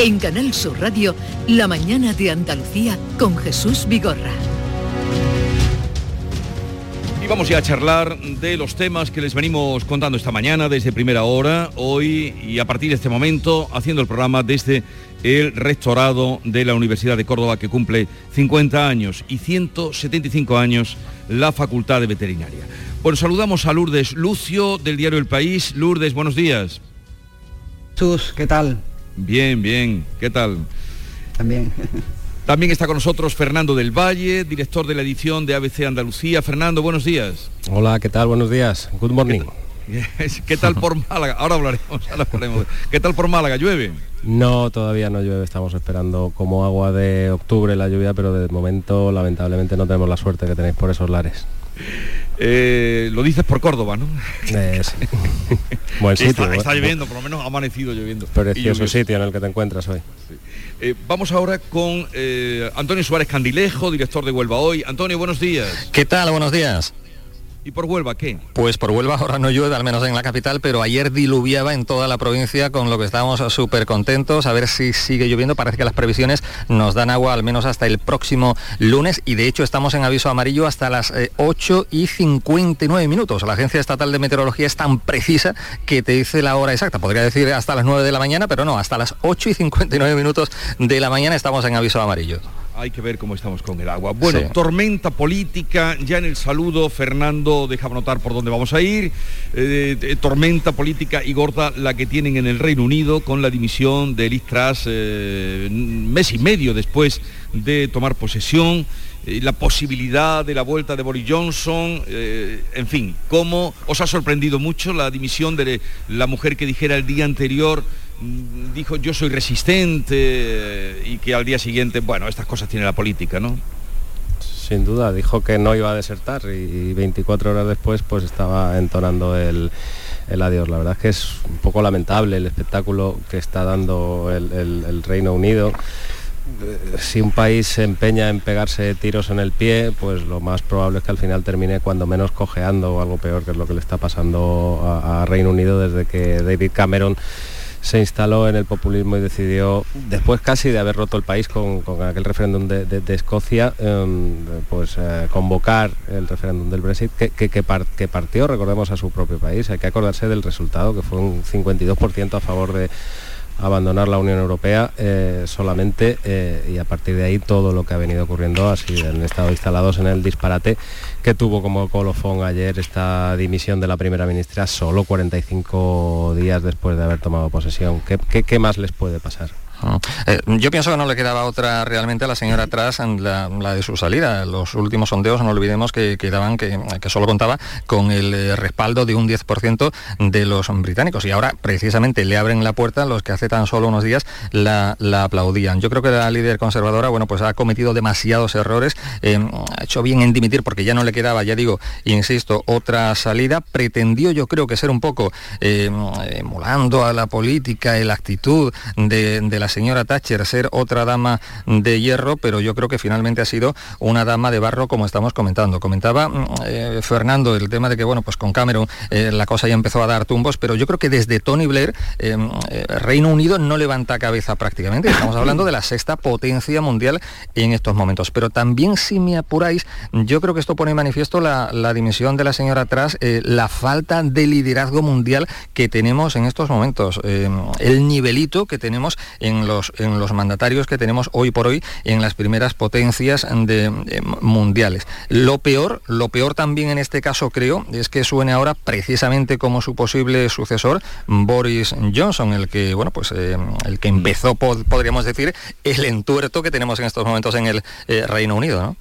En Canal Sur Radio, la mañana de Andalucía con Jesús Vigorra. Y vamos ya a charlar de los temas que les venimos contando esta mañana desde primera hora, hoy y a partir de este momento, haciendo el programa desde el rectorado de la Universidad de Córdoba que cumple 50 años y 175 años la Facultad de Veterinaria. Bueno, saludamos a Lourdes Lucio del diario El País. Lourdes, buenos días. Sus, ¿qué tal? Bien, bien. ¿Qué tal? También. También está con nosotros Fernando del Valle, director de la edición de ABC Andalucía. Fernando, buenos días. Hola, ¿qué tal? Buenos días. Good morning. ¿Qué tal por Málaga? Ahora hablaremos, ahora hablaremos. ¿Qué tal por Málaga? ¿Llueve? No, todavía no llueve. Estamos esperando como agua de octubre la lluvia, pero de momento lamentablemente no tenemos la suerte que tenéis por esos lares. Eh, lo dices por Córdoba, ¿no? Eh, sí. Buen sitio. está, está lloviendo, por lo menos ha amanecido lloviendo. Precioso sitio en el que te encuentras hoy. Eh, vamos ahora con eh, Antonio Suárez Candilejo, director de Huelva Hoy. Antonio, buenos días. ¿Qué tal? Buenos días. ¿Y por Huelva qué? Pues por Huelva ahora no llueve, al menos en la capital, pero ayer diluviaba en toda la provincia, con lo que estábamos súper contentos. A ver si sigue lloviendo. Parece que las previsiones nos dan agua al menos hasta el próximo lunes y de hecho estamos en aviso amarillo hasta las 8 y 59 minutos. La Agencia Estatal de Meteorología es tan precisa que te dice la hora exacta. Podría decir hasta las 9 de la mañana, pero no, hasta las 8 y 59 minutos de la mañana estamos en aviso amarillo. Hay que ver cómo estamos con el agua. Bueno, tormenta política, ya en el saludo Fernando dejaba notar por dónde vamos a ir. Eh, eh, tormenta política y gorda la que tienen en el Reino Unido con la dimisión de Liz Truss eh, mes y medio después de tomar posesión la posibilidad de la vuelta de Boris Johnson, en fin, ¿cómo os ha sorprendido mucho la dimisión de la mujer que dijera el día anterior dijo yo soy resistente eh, y que al día siguiente, bueno, estas cosas tiene la política, ¿no? Sin duda, dijo que no iba a desertar y 24 horas después pues estaba entonando el, adiós. La verdad es que es un poco lamentable el espectáculo que está dando el, Reino Unido eh, si un país se empeña en pegarse tiros en el pie, pues lo más probable es que al final termine cuando menos cojeando o algo peor, que es lo que le está pasando a Reino Unido desde que David Cameron se instaló en el populismo y decidió, después casi de haber roto el país con, aquel referéndum de, Escocia, em, pues eh, convocar el referéndum del Brexit, que, que, partió, recordemos, a su propio país. Hay que acordarse del resultado, que fue un 52% a favor de abandonar la Unión Europea eh, solamente eh, y a partir de ahí todo lo que ha venido ocurriendo así han estado instalados en el disparate que tuvo como colofón ayer esta dimisión de la primera ministra solo 45 días después de haber tomado posesión. qué más les puede pasar? Eh, yo pienso que no le quedaba otra realmente a la señora atrás la, de su salida. Los últimos sondeos, no olvidemos que, quedaban que, solo contaba con el eh, respaldo de un 10% de los británicos. Y ahora precisamente le abren la puerta los que hace tan solo unos días la, aplaudían. Yo creo que la líder conservadora, bueno, pues ha cometido demasiados errores, eh, ha hecho bien en dimitir porque ya no le quedaba, ya digo, insisto, otra salida. Pretendió yo creo que ser un poco emulando a la política y la actitud de, de la señora Thatcher ser otra dama de hierro, pero yo creo que finalmente ha sido una dama de barro como estamos comentando. Comentaba mm, eh, Fernando el tema de que, bueno, pues con Cameron eh, la cosa ya empezó a dar tumbos, pero yo creo que desde Tony Blair eh, Reino Unido no levanta cabeza prácticamente. Estamos hablando de la sexta potencia mundial en estos momentos. Pero también si me apuráis, yo creo que esto pone en manifiesto la, dimensión de la señora Truss, la falta de liderazgo mundial que tenemos en estos momentos, el nivelito que tenemos en los, en los mandatarios que tenemos hoy por hoy en las primeras potencias de, mundiales. Lo peor, lo peor también en este caso creo, es que suene ahora precisamente como su posible sucesor, Boris Johnson, el que, bueno, pues eh, el que empezó, podríamos decir, el entuerto que tenemos en estos momentos en el eh, Reino Unido.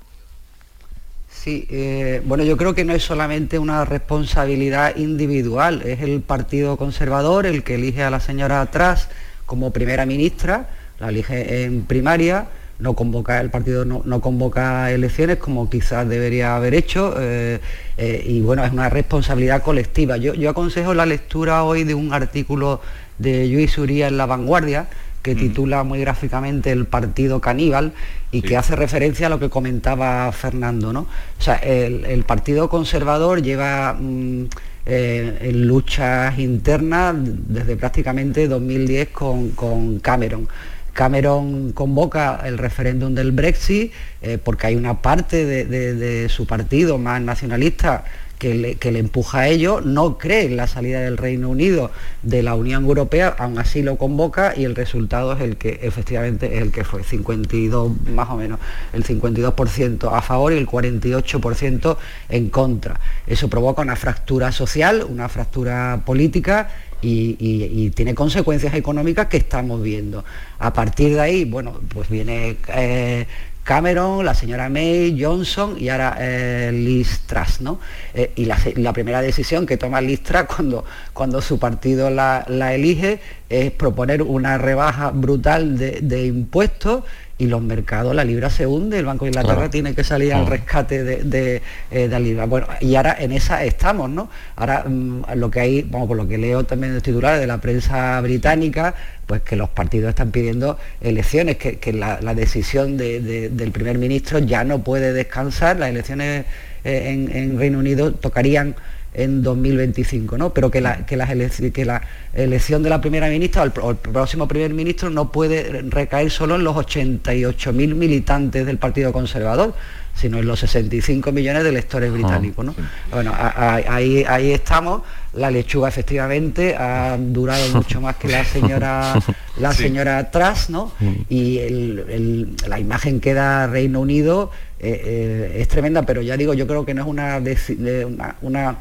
Sí, eh, bueno, yo creo que no es solamente una responsabilidad individual, es el Partido Conservador el que elige a la señora atrás como primera ministra, la elige en primaria, no convoca, el partido no, convoca elecciones como quizás debería haber hecho eh, eh, y bueno, es una responsabilidad colectiva. Yo, aconsejo la lectura hoy de un artículo de Luis Uría en La Vanguardia que mm. titula muy gráficamente El Partido Caníbal y que hace referencia a lo que comentaba Fernando. ¿no? O sea, el, Partido Conservador lleva... Mm, eh, en luchas internas desde prácticamente 2010 con, Cameron. Cameron convoca el referéndum del Brexit eh, porque hay una parte de, su partido más nacionalista que le, empuja a ello, no cree en la salida del Reino Unido de la Unión Europea, aún así lo convoca y el resultado es el que efectivamente es el que fue, 52 más o menos, el 52% a favor y el 48% en contra. Eso provoca una fractura social, una fractura política y, tiene consecuencias económicas que estamos viendo. A partir de ahí, bueno, pues viene eh, Cameron, la señora May, Johnson y ahora eh, Liz Truss, ¿no? Eh, y la, primera decisión que toma Liz Truss cuando, cuando su partido la, elige es proponer una rebaja brutal de impuestos y los mercados, la libra se hunde, el Banco de Inglaterra tiene que salir al rescate de, eh, de, la libra. Bueno, y ahora en esa estamos, ¿no? Ahora mm, lo que hay, vamos, por lo que leo también en los titulares de la prensa británica, pues que los partidos están pidiendo elecciones, que, la, decisión del primer ministro ya no puede descansar, las elecciones eh, en, Reino Unido tocarían en 2025, ¿no? Pero que la, que, que la elección de la primera ministra o el, próximo primer ministro no puede recaer solo en los 88.000 militantes del Partido Conservador, sino en los 65 millones de electores ah, británicos. ¿no? Bueno, ahí, ahí estamos. La lechuga efectivamente ha durado mucho más que la señora la señora Truss, ¿no? Mm. Y la imagen que da Reino Unido eh, eh, es tremenda, pero ya digo, yo creo que no es una una,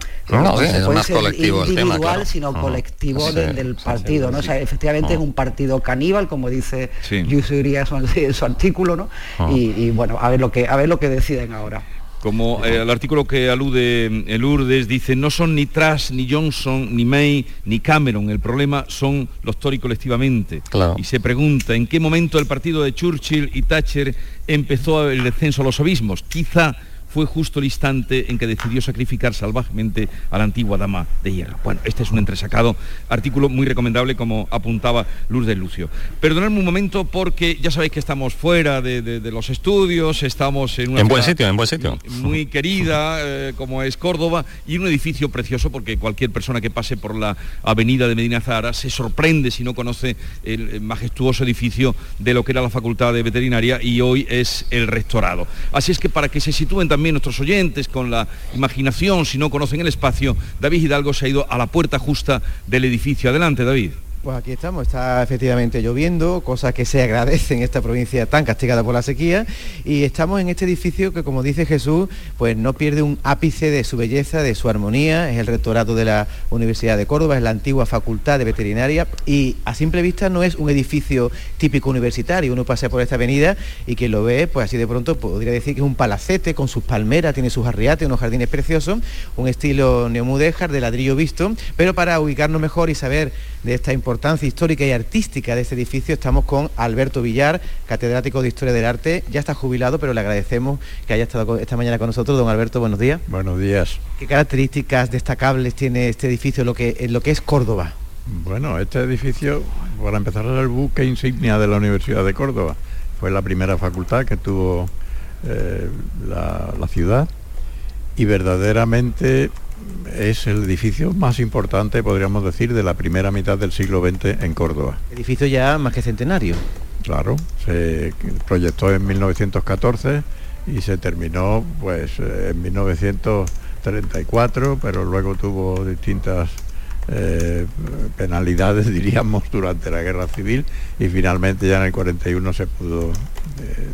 individual, sino colectivo del partido, ¿no? O sea, efectivamente es ah. un partido caníbal, como dice Yusuria en su artículo, ¿no? Ah. Y, bueno, a ver lo que a ver lo que deciden ahora. Como eh, el artículo que alude el Urdes dice, no son ni Truss, ni Johnson, ni May, ni Cameron. El problema son los Tory colectivamente. Y se pregunta, ¿en qué momento el partido de Churchill y Thatcher empezó el descenso a los abismos? Quizá fue justo el instante en que decidió sacrificar salvajemente a la antigua dama de hierro. Bueno, este es un entresacado artículo muy recomendable como apuntaba Luz de Lucio. Perdonadme un momento porque ya sabéis que estamos fuera de, los estudios, estamos en una... En buen sitio, en buen sitio. Muy querida, eh, como es Córdoba, y un edificio precioso porque cualquier persona que pase por la avenida de Medina Zahara se sorprende si no conoce el majestuoso edificio de lo que era la Facultad de Veterinaria y hoy es el rectorado. Así es que para que se sitúen también también nuestros oyentes con la imaginación, si no conocen el espacio, David Hidalgo se ha ido a la puerta justa del edificio. Adelante, David. Pues aquí estamos, está efectivamente lloviendo, cosa que se agradece en esta provincia tan castigada por la sequía, y estamos en este edificio que, como dice Jesús, pues no pierde un ápice de su belleza, de su armonía, es el rectorado de la Universidad de Córdoba, es la antigua Facultad de Veterinaria, y a simple vista no es un edificio típico universitario, uno pasa por esta avenida y quien lo ve, pues así de pronto podría decir que es un palacete con sus palmeras, tiene sus arriates, unos jardines preciosos, un estilo neomudéjar de ladrillo visto, pero para ubicarnos mejor y saber de esta importancia histórica y artística de este edificio, estamos con Alberto Villar, catedrático de Historia del Arte. Ya está jubilado, pero le agradecemos que haya estado esta mañana con nosotros. Don Alberto, buenos días. Buenos días. ¿Qué características destacables tiene este edificio lo que, en lo que es Córdoba? Bueno, este edificio, para empezar, es el buque insignia de la Universidad de Córdoba. Fue la primera facultad que tuvo eh, la ciudad y verdaderamente es el edificio más importante, podríamos decir, de la primera mitad del siglo XX en Córdoba. Edificio ya más que centenario. Claro, se proyectó en 1914 y se terminó pues en 1934, pero luego tuvo distintas eh, penalidades, diríamos, durante la guerra civil y finalmente ya en el 41 se pudo eh,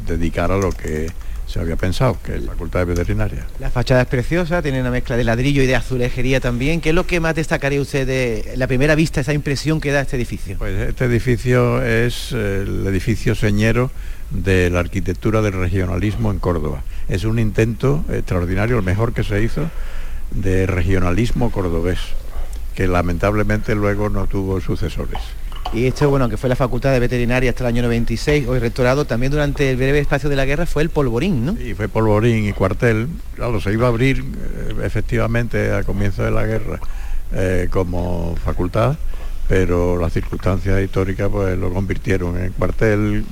dedicar a lo que se había pensado, que es la Facultad de Veterinaria. La fachada es preciosa, tiene una mezcla de ladrillo y de azulejería también. ¿Qué es lo que más destacaría usted de la primera vista, esa impresión que da este edificio? Pues este edificio es el edificio señero de la arquitectura del regionalismo en Córdoba. Es un intento extraordinario, el mejor que se hizo, de regionalismo cordobés, que lamentablemente luego no tuvo sucesores. Y esto, bueno, que fue la Facultad de Veterinaria hasta el año 96, hoy rectorado, también durante el breve espacio de la guerra fue el polvorín, ¿no? Sí, fue polvorín y cuartel. Claro, se iba a abrir eh, efectivamente a comienzo de la guerra eh, como facultad pero las circunstancias históricas pues lo convirtieron en cuartel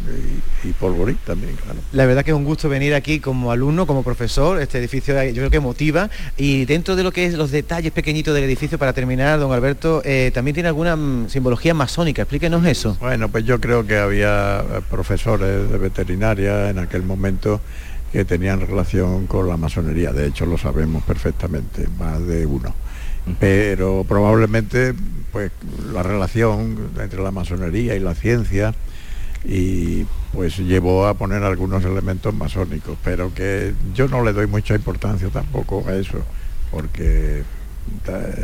y, polvorín también, claro. La verdad que es un gusto venir aquí como alumno, como profesor, este edificio yo creo que motiva. Y dentro de lo que es los detalles pequeñitos del edificio, para terminar, don Alberto, eh, también tiene alguna mm, simbología masónica, explíquenos eso. Bueno, pues yo creo que había eh, profesores de veterinaria en aquel momento que tenían relación con la masonería, de hecho lo sabemos perfectamente, más de uno pero probablemente pues la relación entre la masonería y la ciencia y pues llevó a poner algunos elementos masónicos, pero que yo no le doy mucha importancia tampoco a eso, porque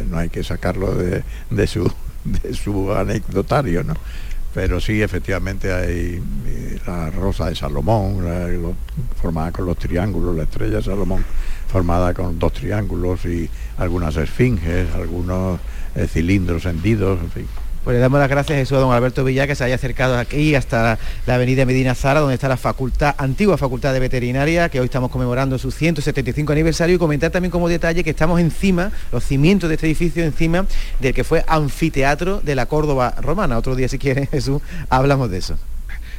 no hay que sacarlo de, su, de su anecdotario, ¿no? Pero sí, efectivamente hay eh, la rosa de Salomón, formada con los triángulos, la estrella de Salomón, formada con dos triángulos y algunas esfinges, algunos eh, cilindros hendidos, en fin. Pues le damos las gracias a don Alberto Villa que se haya acercado aquí hasta la avenida Medina Zara, donde está la facultad, antigua facultad de veterinaria, que hoy estamos conmemorando su 175 aniversario, y comentar también como detalle que estamos encima, los cimientos de este edificio encima del que fue anfiteatro de la Córdoba romana. Otro día, si quieren, Jesús, hablamos de eso.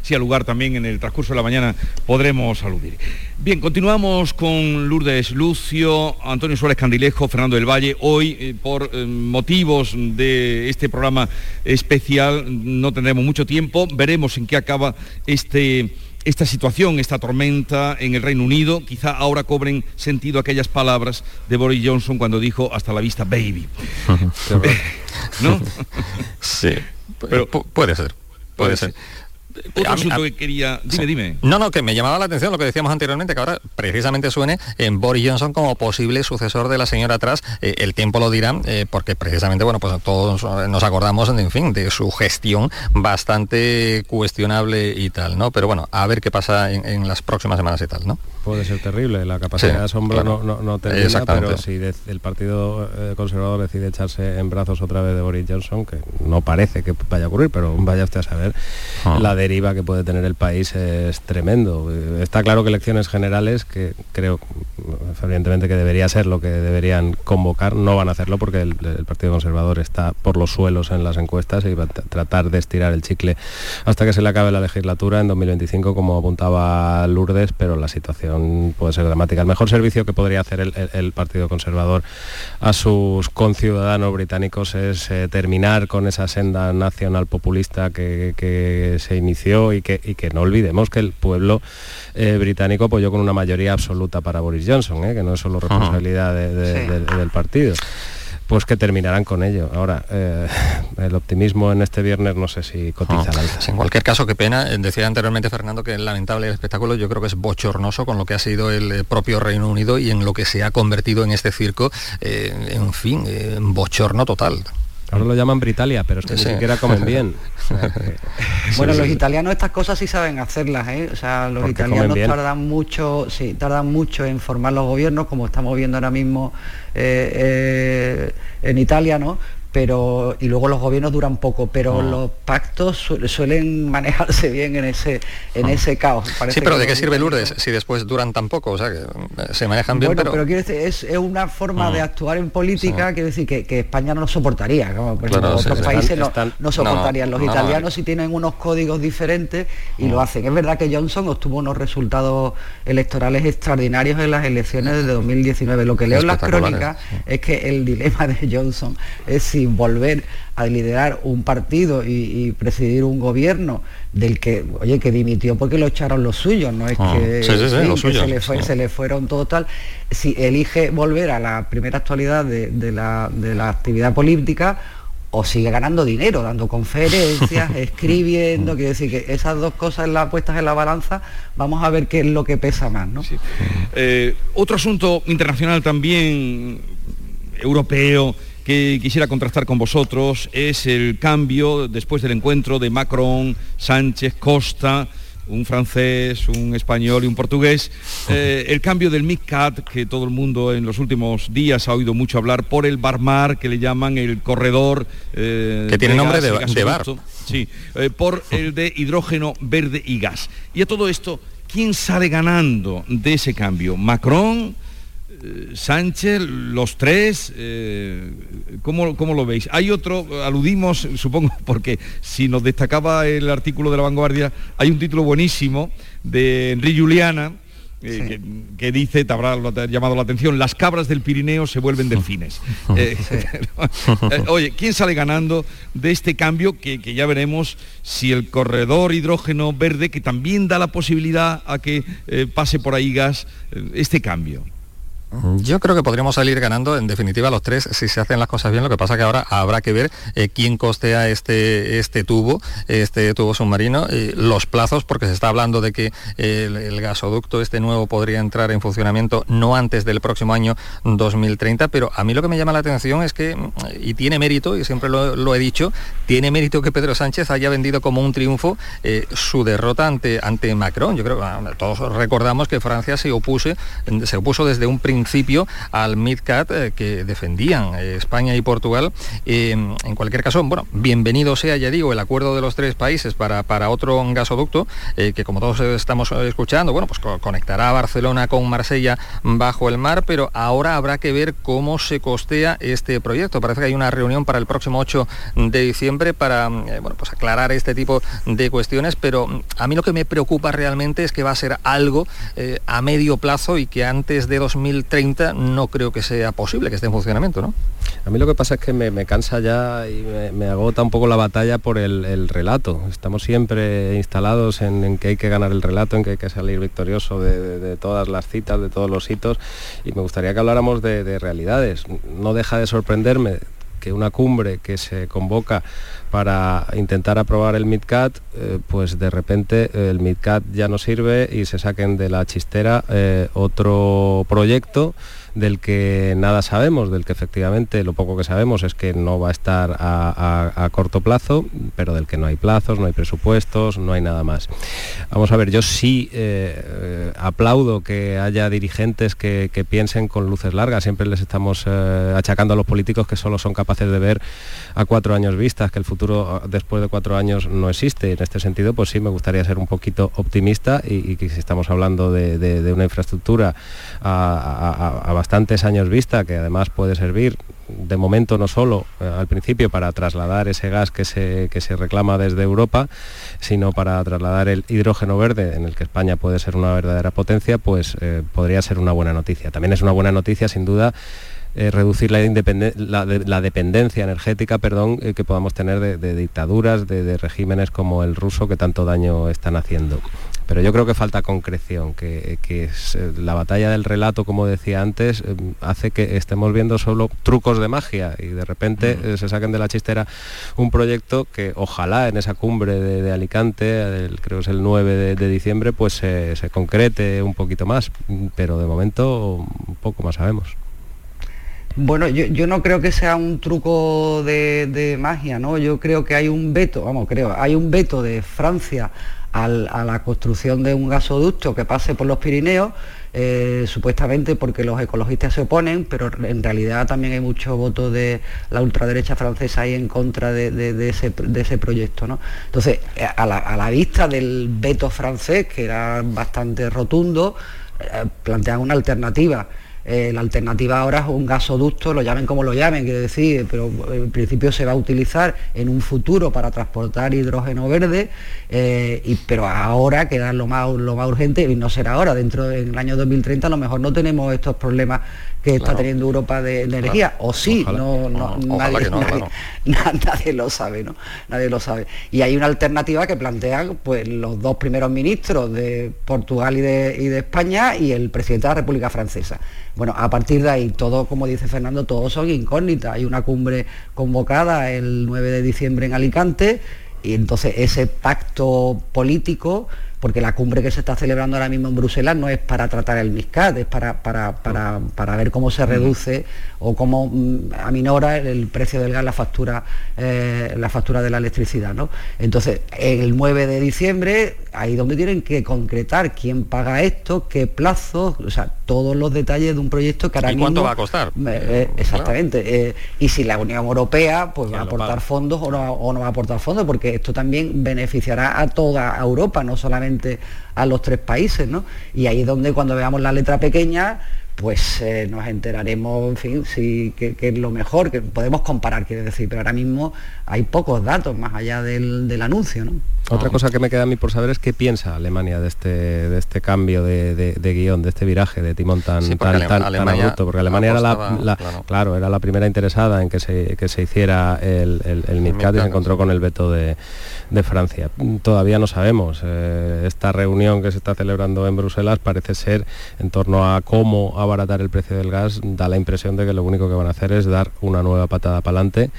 Si al lugar también en el transcurso de la mañana podremos aludir. Bien, continuamos con Lourdes Lucio, Antonio Suárez Candilejo, Fernando del Valle. Hoy, eh, por eh, motivos de este programa especial, no tendremos mucho tiempo. Veremos en qué acaba este esta situación, esta tormenta en el Reino Unido, quizá ahora cobren sentido aquellas palabras de Boris Johnson cuando dijo hasta la vista baby. ¿No? Sí, pero puede ser. Puede, ser. Otro asunto que quería... Dime, dime. No, no, que me llamaba la atención lo que decíamos anteriormente, que ahora precisamente suene en Boris Johnson como posible sucesor de la señora atrás. Eh, el tiempo lo dirá, eh, porque precisamente, bueno, pues todos nos acordamos, en fin, de su gestión bastante cuestionable y tal, ¿no? Pero bueno, a ver qué pasa en, las próximas semanas y tal, ¿no? Puede ser terrible, la capacidad de asombro no, no, no termina, pero si el Partido eh, Conservador decide echarse en brazos otra vez de Boris Johnson, que no parece que vaya a ocurrir, pero vaya usted a saber, ah. la deriva que puede tener el país es tremendo. Está claro que elecciones generales, que creo evidentemente que debería ser lo que deberían convocar, no van a hacerlo porque el, Partido Conservador está por los suelos en las encuestas y va a tratar de estirar el chicle hasta que se le acabe la legislatura en 2025, como apuntaba Lourdes, pero la situación puede ser dramática. El mejor servicio que podría hacer el, Partido Conservador a sus conciudadanos británicos es eh, terminar con esa senda nacional populista que, que se inició y que, que no olvidemos que el pueblo eh, británico apoyó con una mayoría absoluta para Boris Johnson, ¿eh? que no es solo responsabilidad del partido pues que terminarán con ello. Ahora, eh, el optimismo en este viernes no sé si cotiza la alza. En cualquier caso, qué pena. Decía anteriormente Fernando que es lamentable el espectáculo. Yo creo que es bochornoso con lo que ha sido el propio Reino Unido y en lo que se ha convertido en este circo. en fin, bochorno total. Ahora lo llaman Britalia, pero es que ni siquiera comen bien. bueno, los italianos estas cosas sí saben hacerlas, ¿eh? O sea, los italianos tardan mucho, sí, tardan mucho en formar los gobiernos, como estamos viendo ahora mismo eh, eh, en Italia, ¿no? Pero y luego los gobiernos duran poco, pero ah. los pactos suelen manejarse bien en ese en ah. ese caos. sí, pero ¿de qué sirve Lourdes si después duran tan poco? O sea, que eh, se manejan bien, bueno, pero... quiero decir, es, una forma de ah. actuar en política, quiero decir, que, España no lo soportaría, como por ejemplo, otros países no, soportarían. los italianos sí tienen unos códigos diferentes y lo hacen. Es verdad que Johnson obtuvo unos resultados electorales extraordinarios en las elecciones de 2019. Lo que leo en las crónicas es que el dilema de Johnson es si volver a liderar un partido y, presidir un gobierno del que, oye, que dimitió porque lo echaron los suyos, no es ah, que, se, le fueron todo tal. Si elige volver a la primera actualidad de, la, actividad política, o sigue ganando dinero, dando conferencias, escribiendo, quiero decir que esas dos cosas las puestas en la balanza, vamos a ver qué es lo que pesa más. ¿no? Eh, otro asunto internacional también europeo que quisiera contrastar con vosotros es el cambio después del encuentro de Macron, Sánchez, Costa, un francés, un español y un portugués, eh, el cambio del MICAT, que todo el mundo en los últimos días ha oído mucho hablar, por el Barmar, que le llaman el corredor... Eh, que tiene nombre de, de, bar. Sí, eh, por el de hidrógeno verde y gas. Y a todo esto, ¿quién sale ganando de ese cambio? ¿Macron? Sánchez, los tres, eh, ¿cómo, lo veis? Hay otro, aludimos, supongo, porque si nos destacaba el artículo de la vanguardia, hay un título buenísimo de Enrique Juliana, eh, que, dice, te habrá llamado la atención, las cabras del Pirineo se vuelven delfines. Eh, oye, ¿quién sale ganando de este cambio que, que, ya veremos si el corredor hidrógeno verde, que también da la posibilidad a que pase por ahí gas, este cambio? Yo creo que podríamos salir ganando en definitiva los tres si se hacen las cosas bien. Lo que pasa que ahora habrá que ver eh, quién costea este, este tubo, este tubo submarino, los plazos, porque se está hablando de que el, gasoducto este nuevo podría entrar en funcionamiento no antes del próximo año 2030, pero a mí lo que me llama la atención es que, y tiene mérito, y siempre lo, he dicho, tiene mérito que Pedro Sánchez haya vendido como un triunfo eh, su derrota ante, Macron. Yo creo que todos recordamos que Francia se opuso, se opuso desde un principio principio al MidCat eh, que defendían eh, España y Portugal. en cualquier caso, bueno, bienvenido sea, ya digo, el acuerdo de los tres países para, para otro gasoducto, que como todos estamos escuchando, bueno, pues conectará a Barcelona con Marsella bajo el mar, pero ahora habrá que ver cómo se costea este proyecto. Parece que hay una reunión para el próximo 8 de diciembre para bueno, pues aclarar este tipo de cuestiones, pero a mí lo que me preocupa realmente es que va a ser algo eh, a medio plazo y que antes de 2030 no creo que sea posible que esté en funcionamiento, ¿no? A mí lo que pasa es que me, cansa ya y me, agota un poco la batalla por el, relato. Estamos siempre instalados en, que hay que ganar el relato, en que hay que salir victorioso de, todas las citas, de todos los hitos, y me gustaría que habláramos de realidades. No deja de sorprenderme que una cumbre que se convoca para intentar aprobar el MidCat, eh, pues de repente el MidCat ya no sirve y se saquen de la chistera eh, otro proyecto del que nada sabemos, del que efectivamente lo poco que sabemos es que no va a estar a, corto plazo, pero del que no hay plazos, no hay presupuestos, no hay nada más. Vamos a ver, yo sí eh, eh, aplaudo que haya dirigentes que, piensen con luces largas, siempre les estamos eh, achacando a los políticos que solo son capaces de ver a cuatro años vistas, que el futuro después de cuatro años no existe. En este sentido, pues sí, me gustaría ser un poquito optimista y, que si estamos hablando de, una infraestructura a, a bastantes años vista, que además puede servir de momento no solo eh, al principio para trasladar ese gas que se, que se reclama desde Europa, sino para trasladar el hidrógeno verde, en el que España puede ser una verdadera potencia, pues eh, podría ser una buena noticia. También es una buena noticia, sin duda, eh, reducir la, la, dependencia energética perdón, que podamos tener de, dictaduras, de, regímenes como el ruso que tanto daño están haciendo. Pero yo creo que falta concreción, que, eh, la batalla del relato, como decía antes, hace que estemos viendo solo trucos de magia y de repente se saquen de la chistera un proyecto que ojalá en esa cumbre de, Alicante, creo que es el 9 de, diciembre, pues se concrete un poquito más, pero de momento poco más sabemos. Bueno, yo, no creo que sea un truco de, magia, ¿no? Yo creo que hay un veto, vamos, creo, hay un veto de Francia a la construcción de un gasoducto que pase por los Pirineos, eh, supuestamente porque los ecologistas se oponen, pero en realidad también hay mucho voto de la ultraderecha francesa ahí en contra de, ese, proyecto. ¿no? Entonces, a la, vista del veto francés, que era bastante rotundo, eh, plantean una alternativa eh, la alternativa ahora es un gasoducto, lo llamen como lo llamen, quiero decir, pero en principio se va a utilizar en un futuro para transportar hidrógeno verde, eh, y, pero ahora que era lo más, lo más urgente, y no será ahora, dentro del año 2030 a lo mejor no tenemos estos problemas que está teniendo Europa de, energía, o sí, no, nadie, lo sabe, ¿no? Nadie lo sabe. Y hay una alternativa que plantean pues, los dos primeros ministros de Portugal y de, y de España y el presidente de la República Francesa. Bueno, a partir de ahí, todo, como dice Fernando, todos son incógnitas. Hay una cumbre convocada el 9 de diciembre en Alicante y entonces ese pacto político porque la cumbre que se está celebrando ahora mismo en Bruselas no es para tratar el MISCAT, es para, para, ver cómo se reduce o cómo mm, aminora el precio del gas la factura, eh, la factura de la electricidad. ¿no? Entonces, el 9 de diciembre, ahí donde tienen que concretar quién paga esto, qué plazo, o sea, todos los detalles de un proyecto que ahora ¿Y cuánto va a costar? Eh, exactamente. Eh, y si la Unión Europea pues, va a aportar fondos o no, o no va a aportar fondos, porque esto también beneficiará a toda Europa, no solamente a los tres países, ¿no? Y ahí es donde cuando veamos la letra pequeña, pues eh, nos enteraremos, en fin, si que, es lo mejor, que podemos comparar, quiere decir, pero ahora mismo hay pocos datos más allá del, anuncio, ¿no? Otra cosa que me queda a mí por saber es qué piensa Alemania de este, de este cambio de, guion, de este viraje de timón tan, tan, tan, abrupto, porque Alemania era la, claro. era la primera interesada en que se, que se hiciera el, el, el y se encontró con el veto de, Francia. Todavía no sabemos. Eh, esta reunión que se está celebrando en Bruselas parece ser en torno a cómo abaratar el precio del gas, da la impresión de que lo único que van a hacer es dar una nueva patada para adelante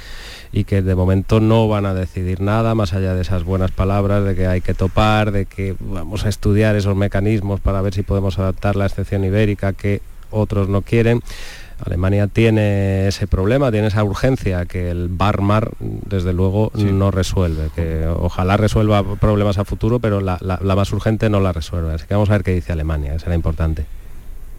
y que de momento no van a decidir nada más allá de esas buenas palabras de que hay que topar, de que vamos a estudiar esos mecanismos para ver si podemos adaptar la excepción ibérica que otros no quieren. Alemania tiene ese problema, tiene esa urgencia que el Barmar desde luego no resuelve, que ojalá resuelva problemas a futuro, pero la, más urgente no la resuelve. Así que vamos a ver qué dice Alemania, que será importante.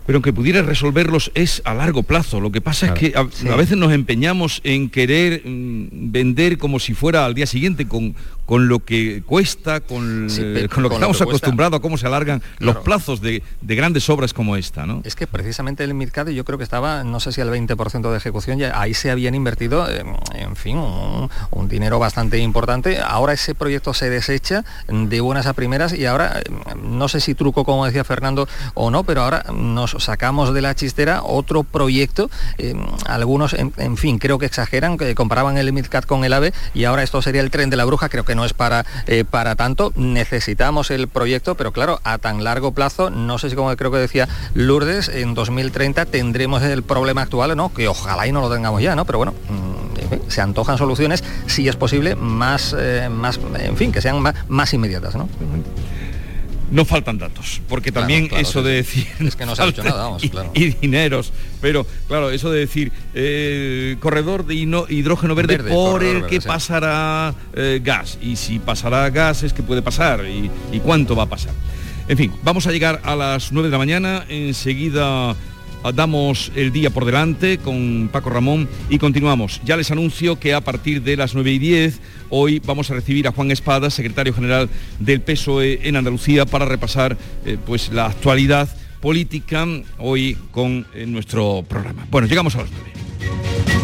Pero que pudiera resolverlos es a largo plazo. Lo que pasa es que a, a, veces nos empeñamos en querer mm, vender como si fuera al día siguiente, con, con lo que cuesta, con, Sí, eh, con lo que con estamos acostumbrados a cómo se alargan los plazos de, de grandes obras como esta, ¿no? Es que precisamente el Midcat yo creo que estaba, no sé si al 20% de ejecución, ya ahí se habían invertido, eh, en fin, un, un dinero bastante importante. Ahora ese proyecto se desecha de buenas a primeras y ahora, eh, no sé si truco, como decía Fernando, o no, pero ahora nos sacamos de la chistera otro proyecto. eh, algunos, en, en fin, creo que exageran, que comparaban el Midcat con el AVE y ahora esto sería el tren de la bruja, creo que no es para, eh, para tanto. Necesitamos el proyecto, pero claro, a tan largo plazo, no sé si como creo que decía Lourdes, en 2030 tendremos el problema actual, ¿no? Que ojalá y no lo tengamos ya, ¿no? Pero bueno, mm, se antojan soluciones, si es posible, más, eh, más en fin, que sean más, más inmediatas, ¿no? No faltan datos, porque también claro, eso de decir... Es que no se ha falta nada, vamos, y, claro. y dineros, pero claro, eso de decir eh, corredor de hino- hidrógeno verde, Verde, por el verde, que sí. pasará eh, gas, y si pasará gas es que puede pasar, y, y cuánto va a pasar. En fin, vamos a llegar a las 9 de la mañana, enseguida damos el día por delante con Paco Ramón y continuamos. Ya les anuncio que a partir de las 9 y 10 hoy vamos a recibir a Juan Espada, secretario general del PSOE en Andalucía, para repasar eh, pues la actualidad política hoy con eh, nuestro programa. Bueno, llegamos a las 9.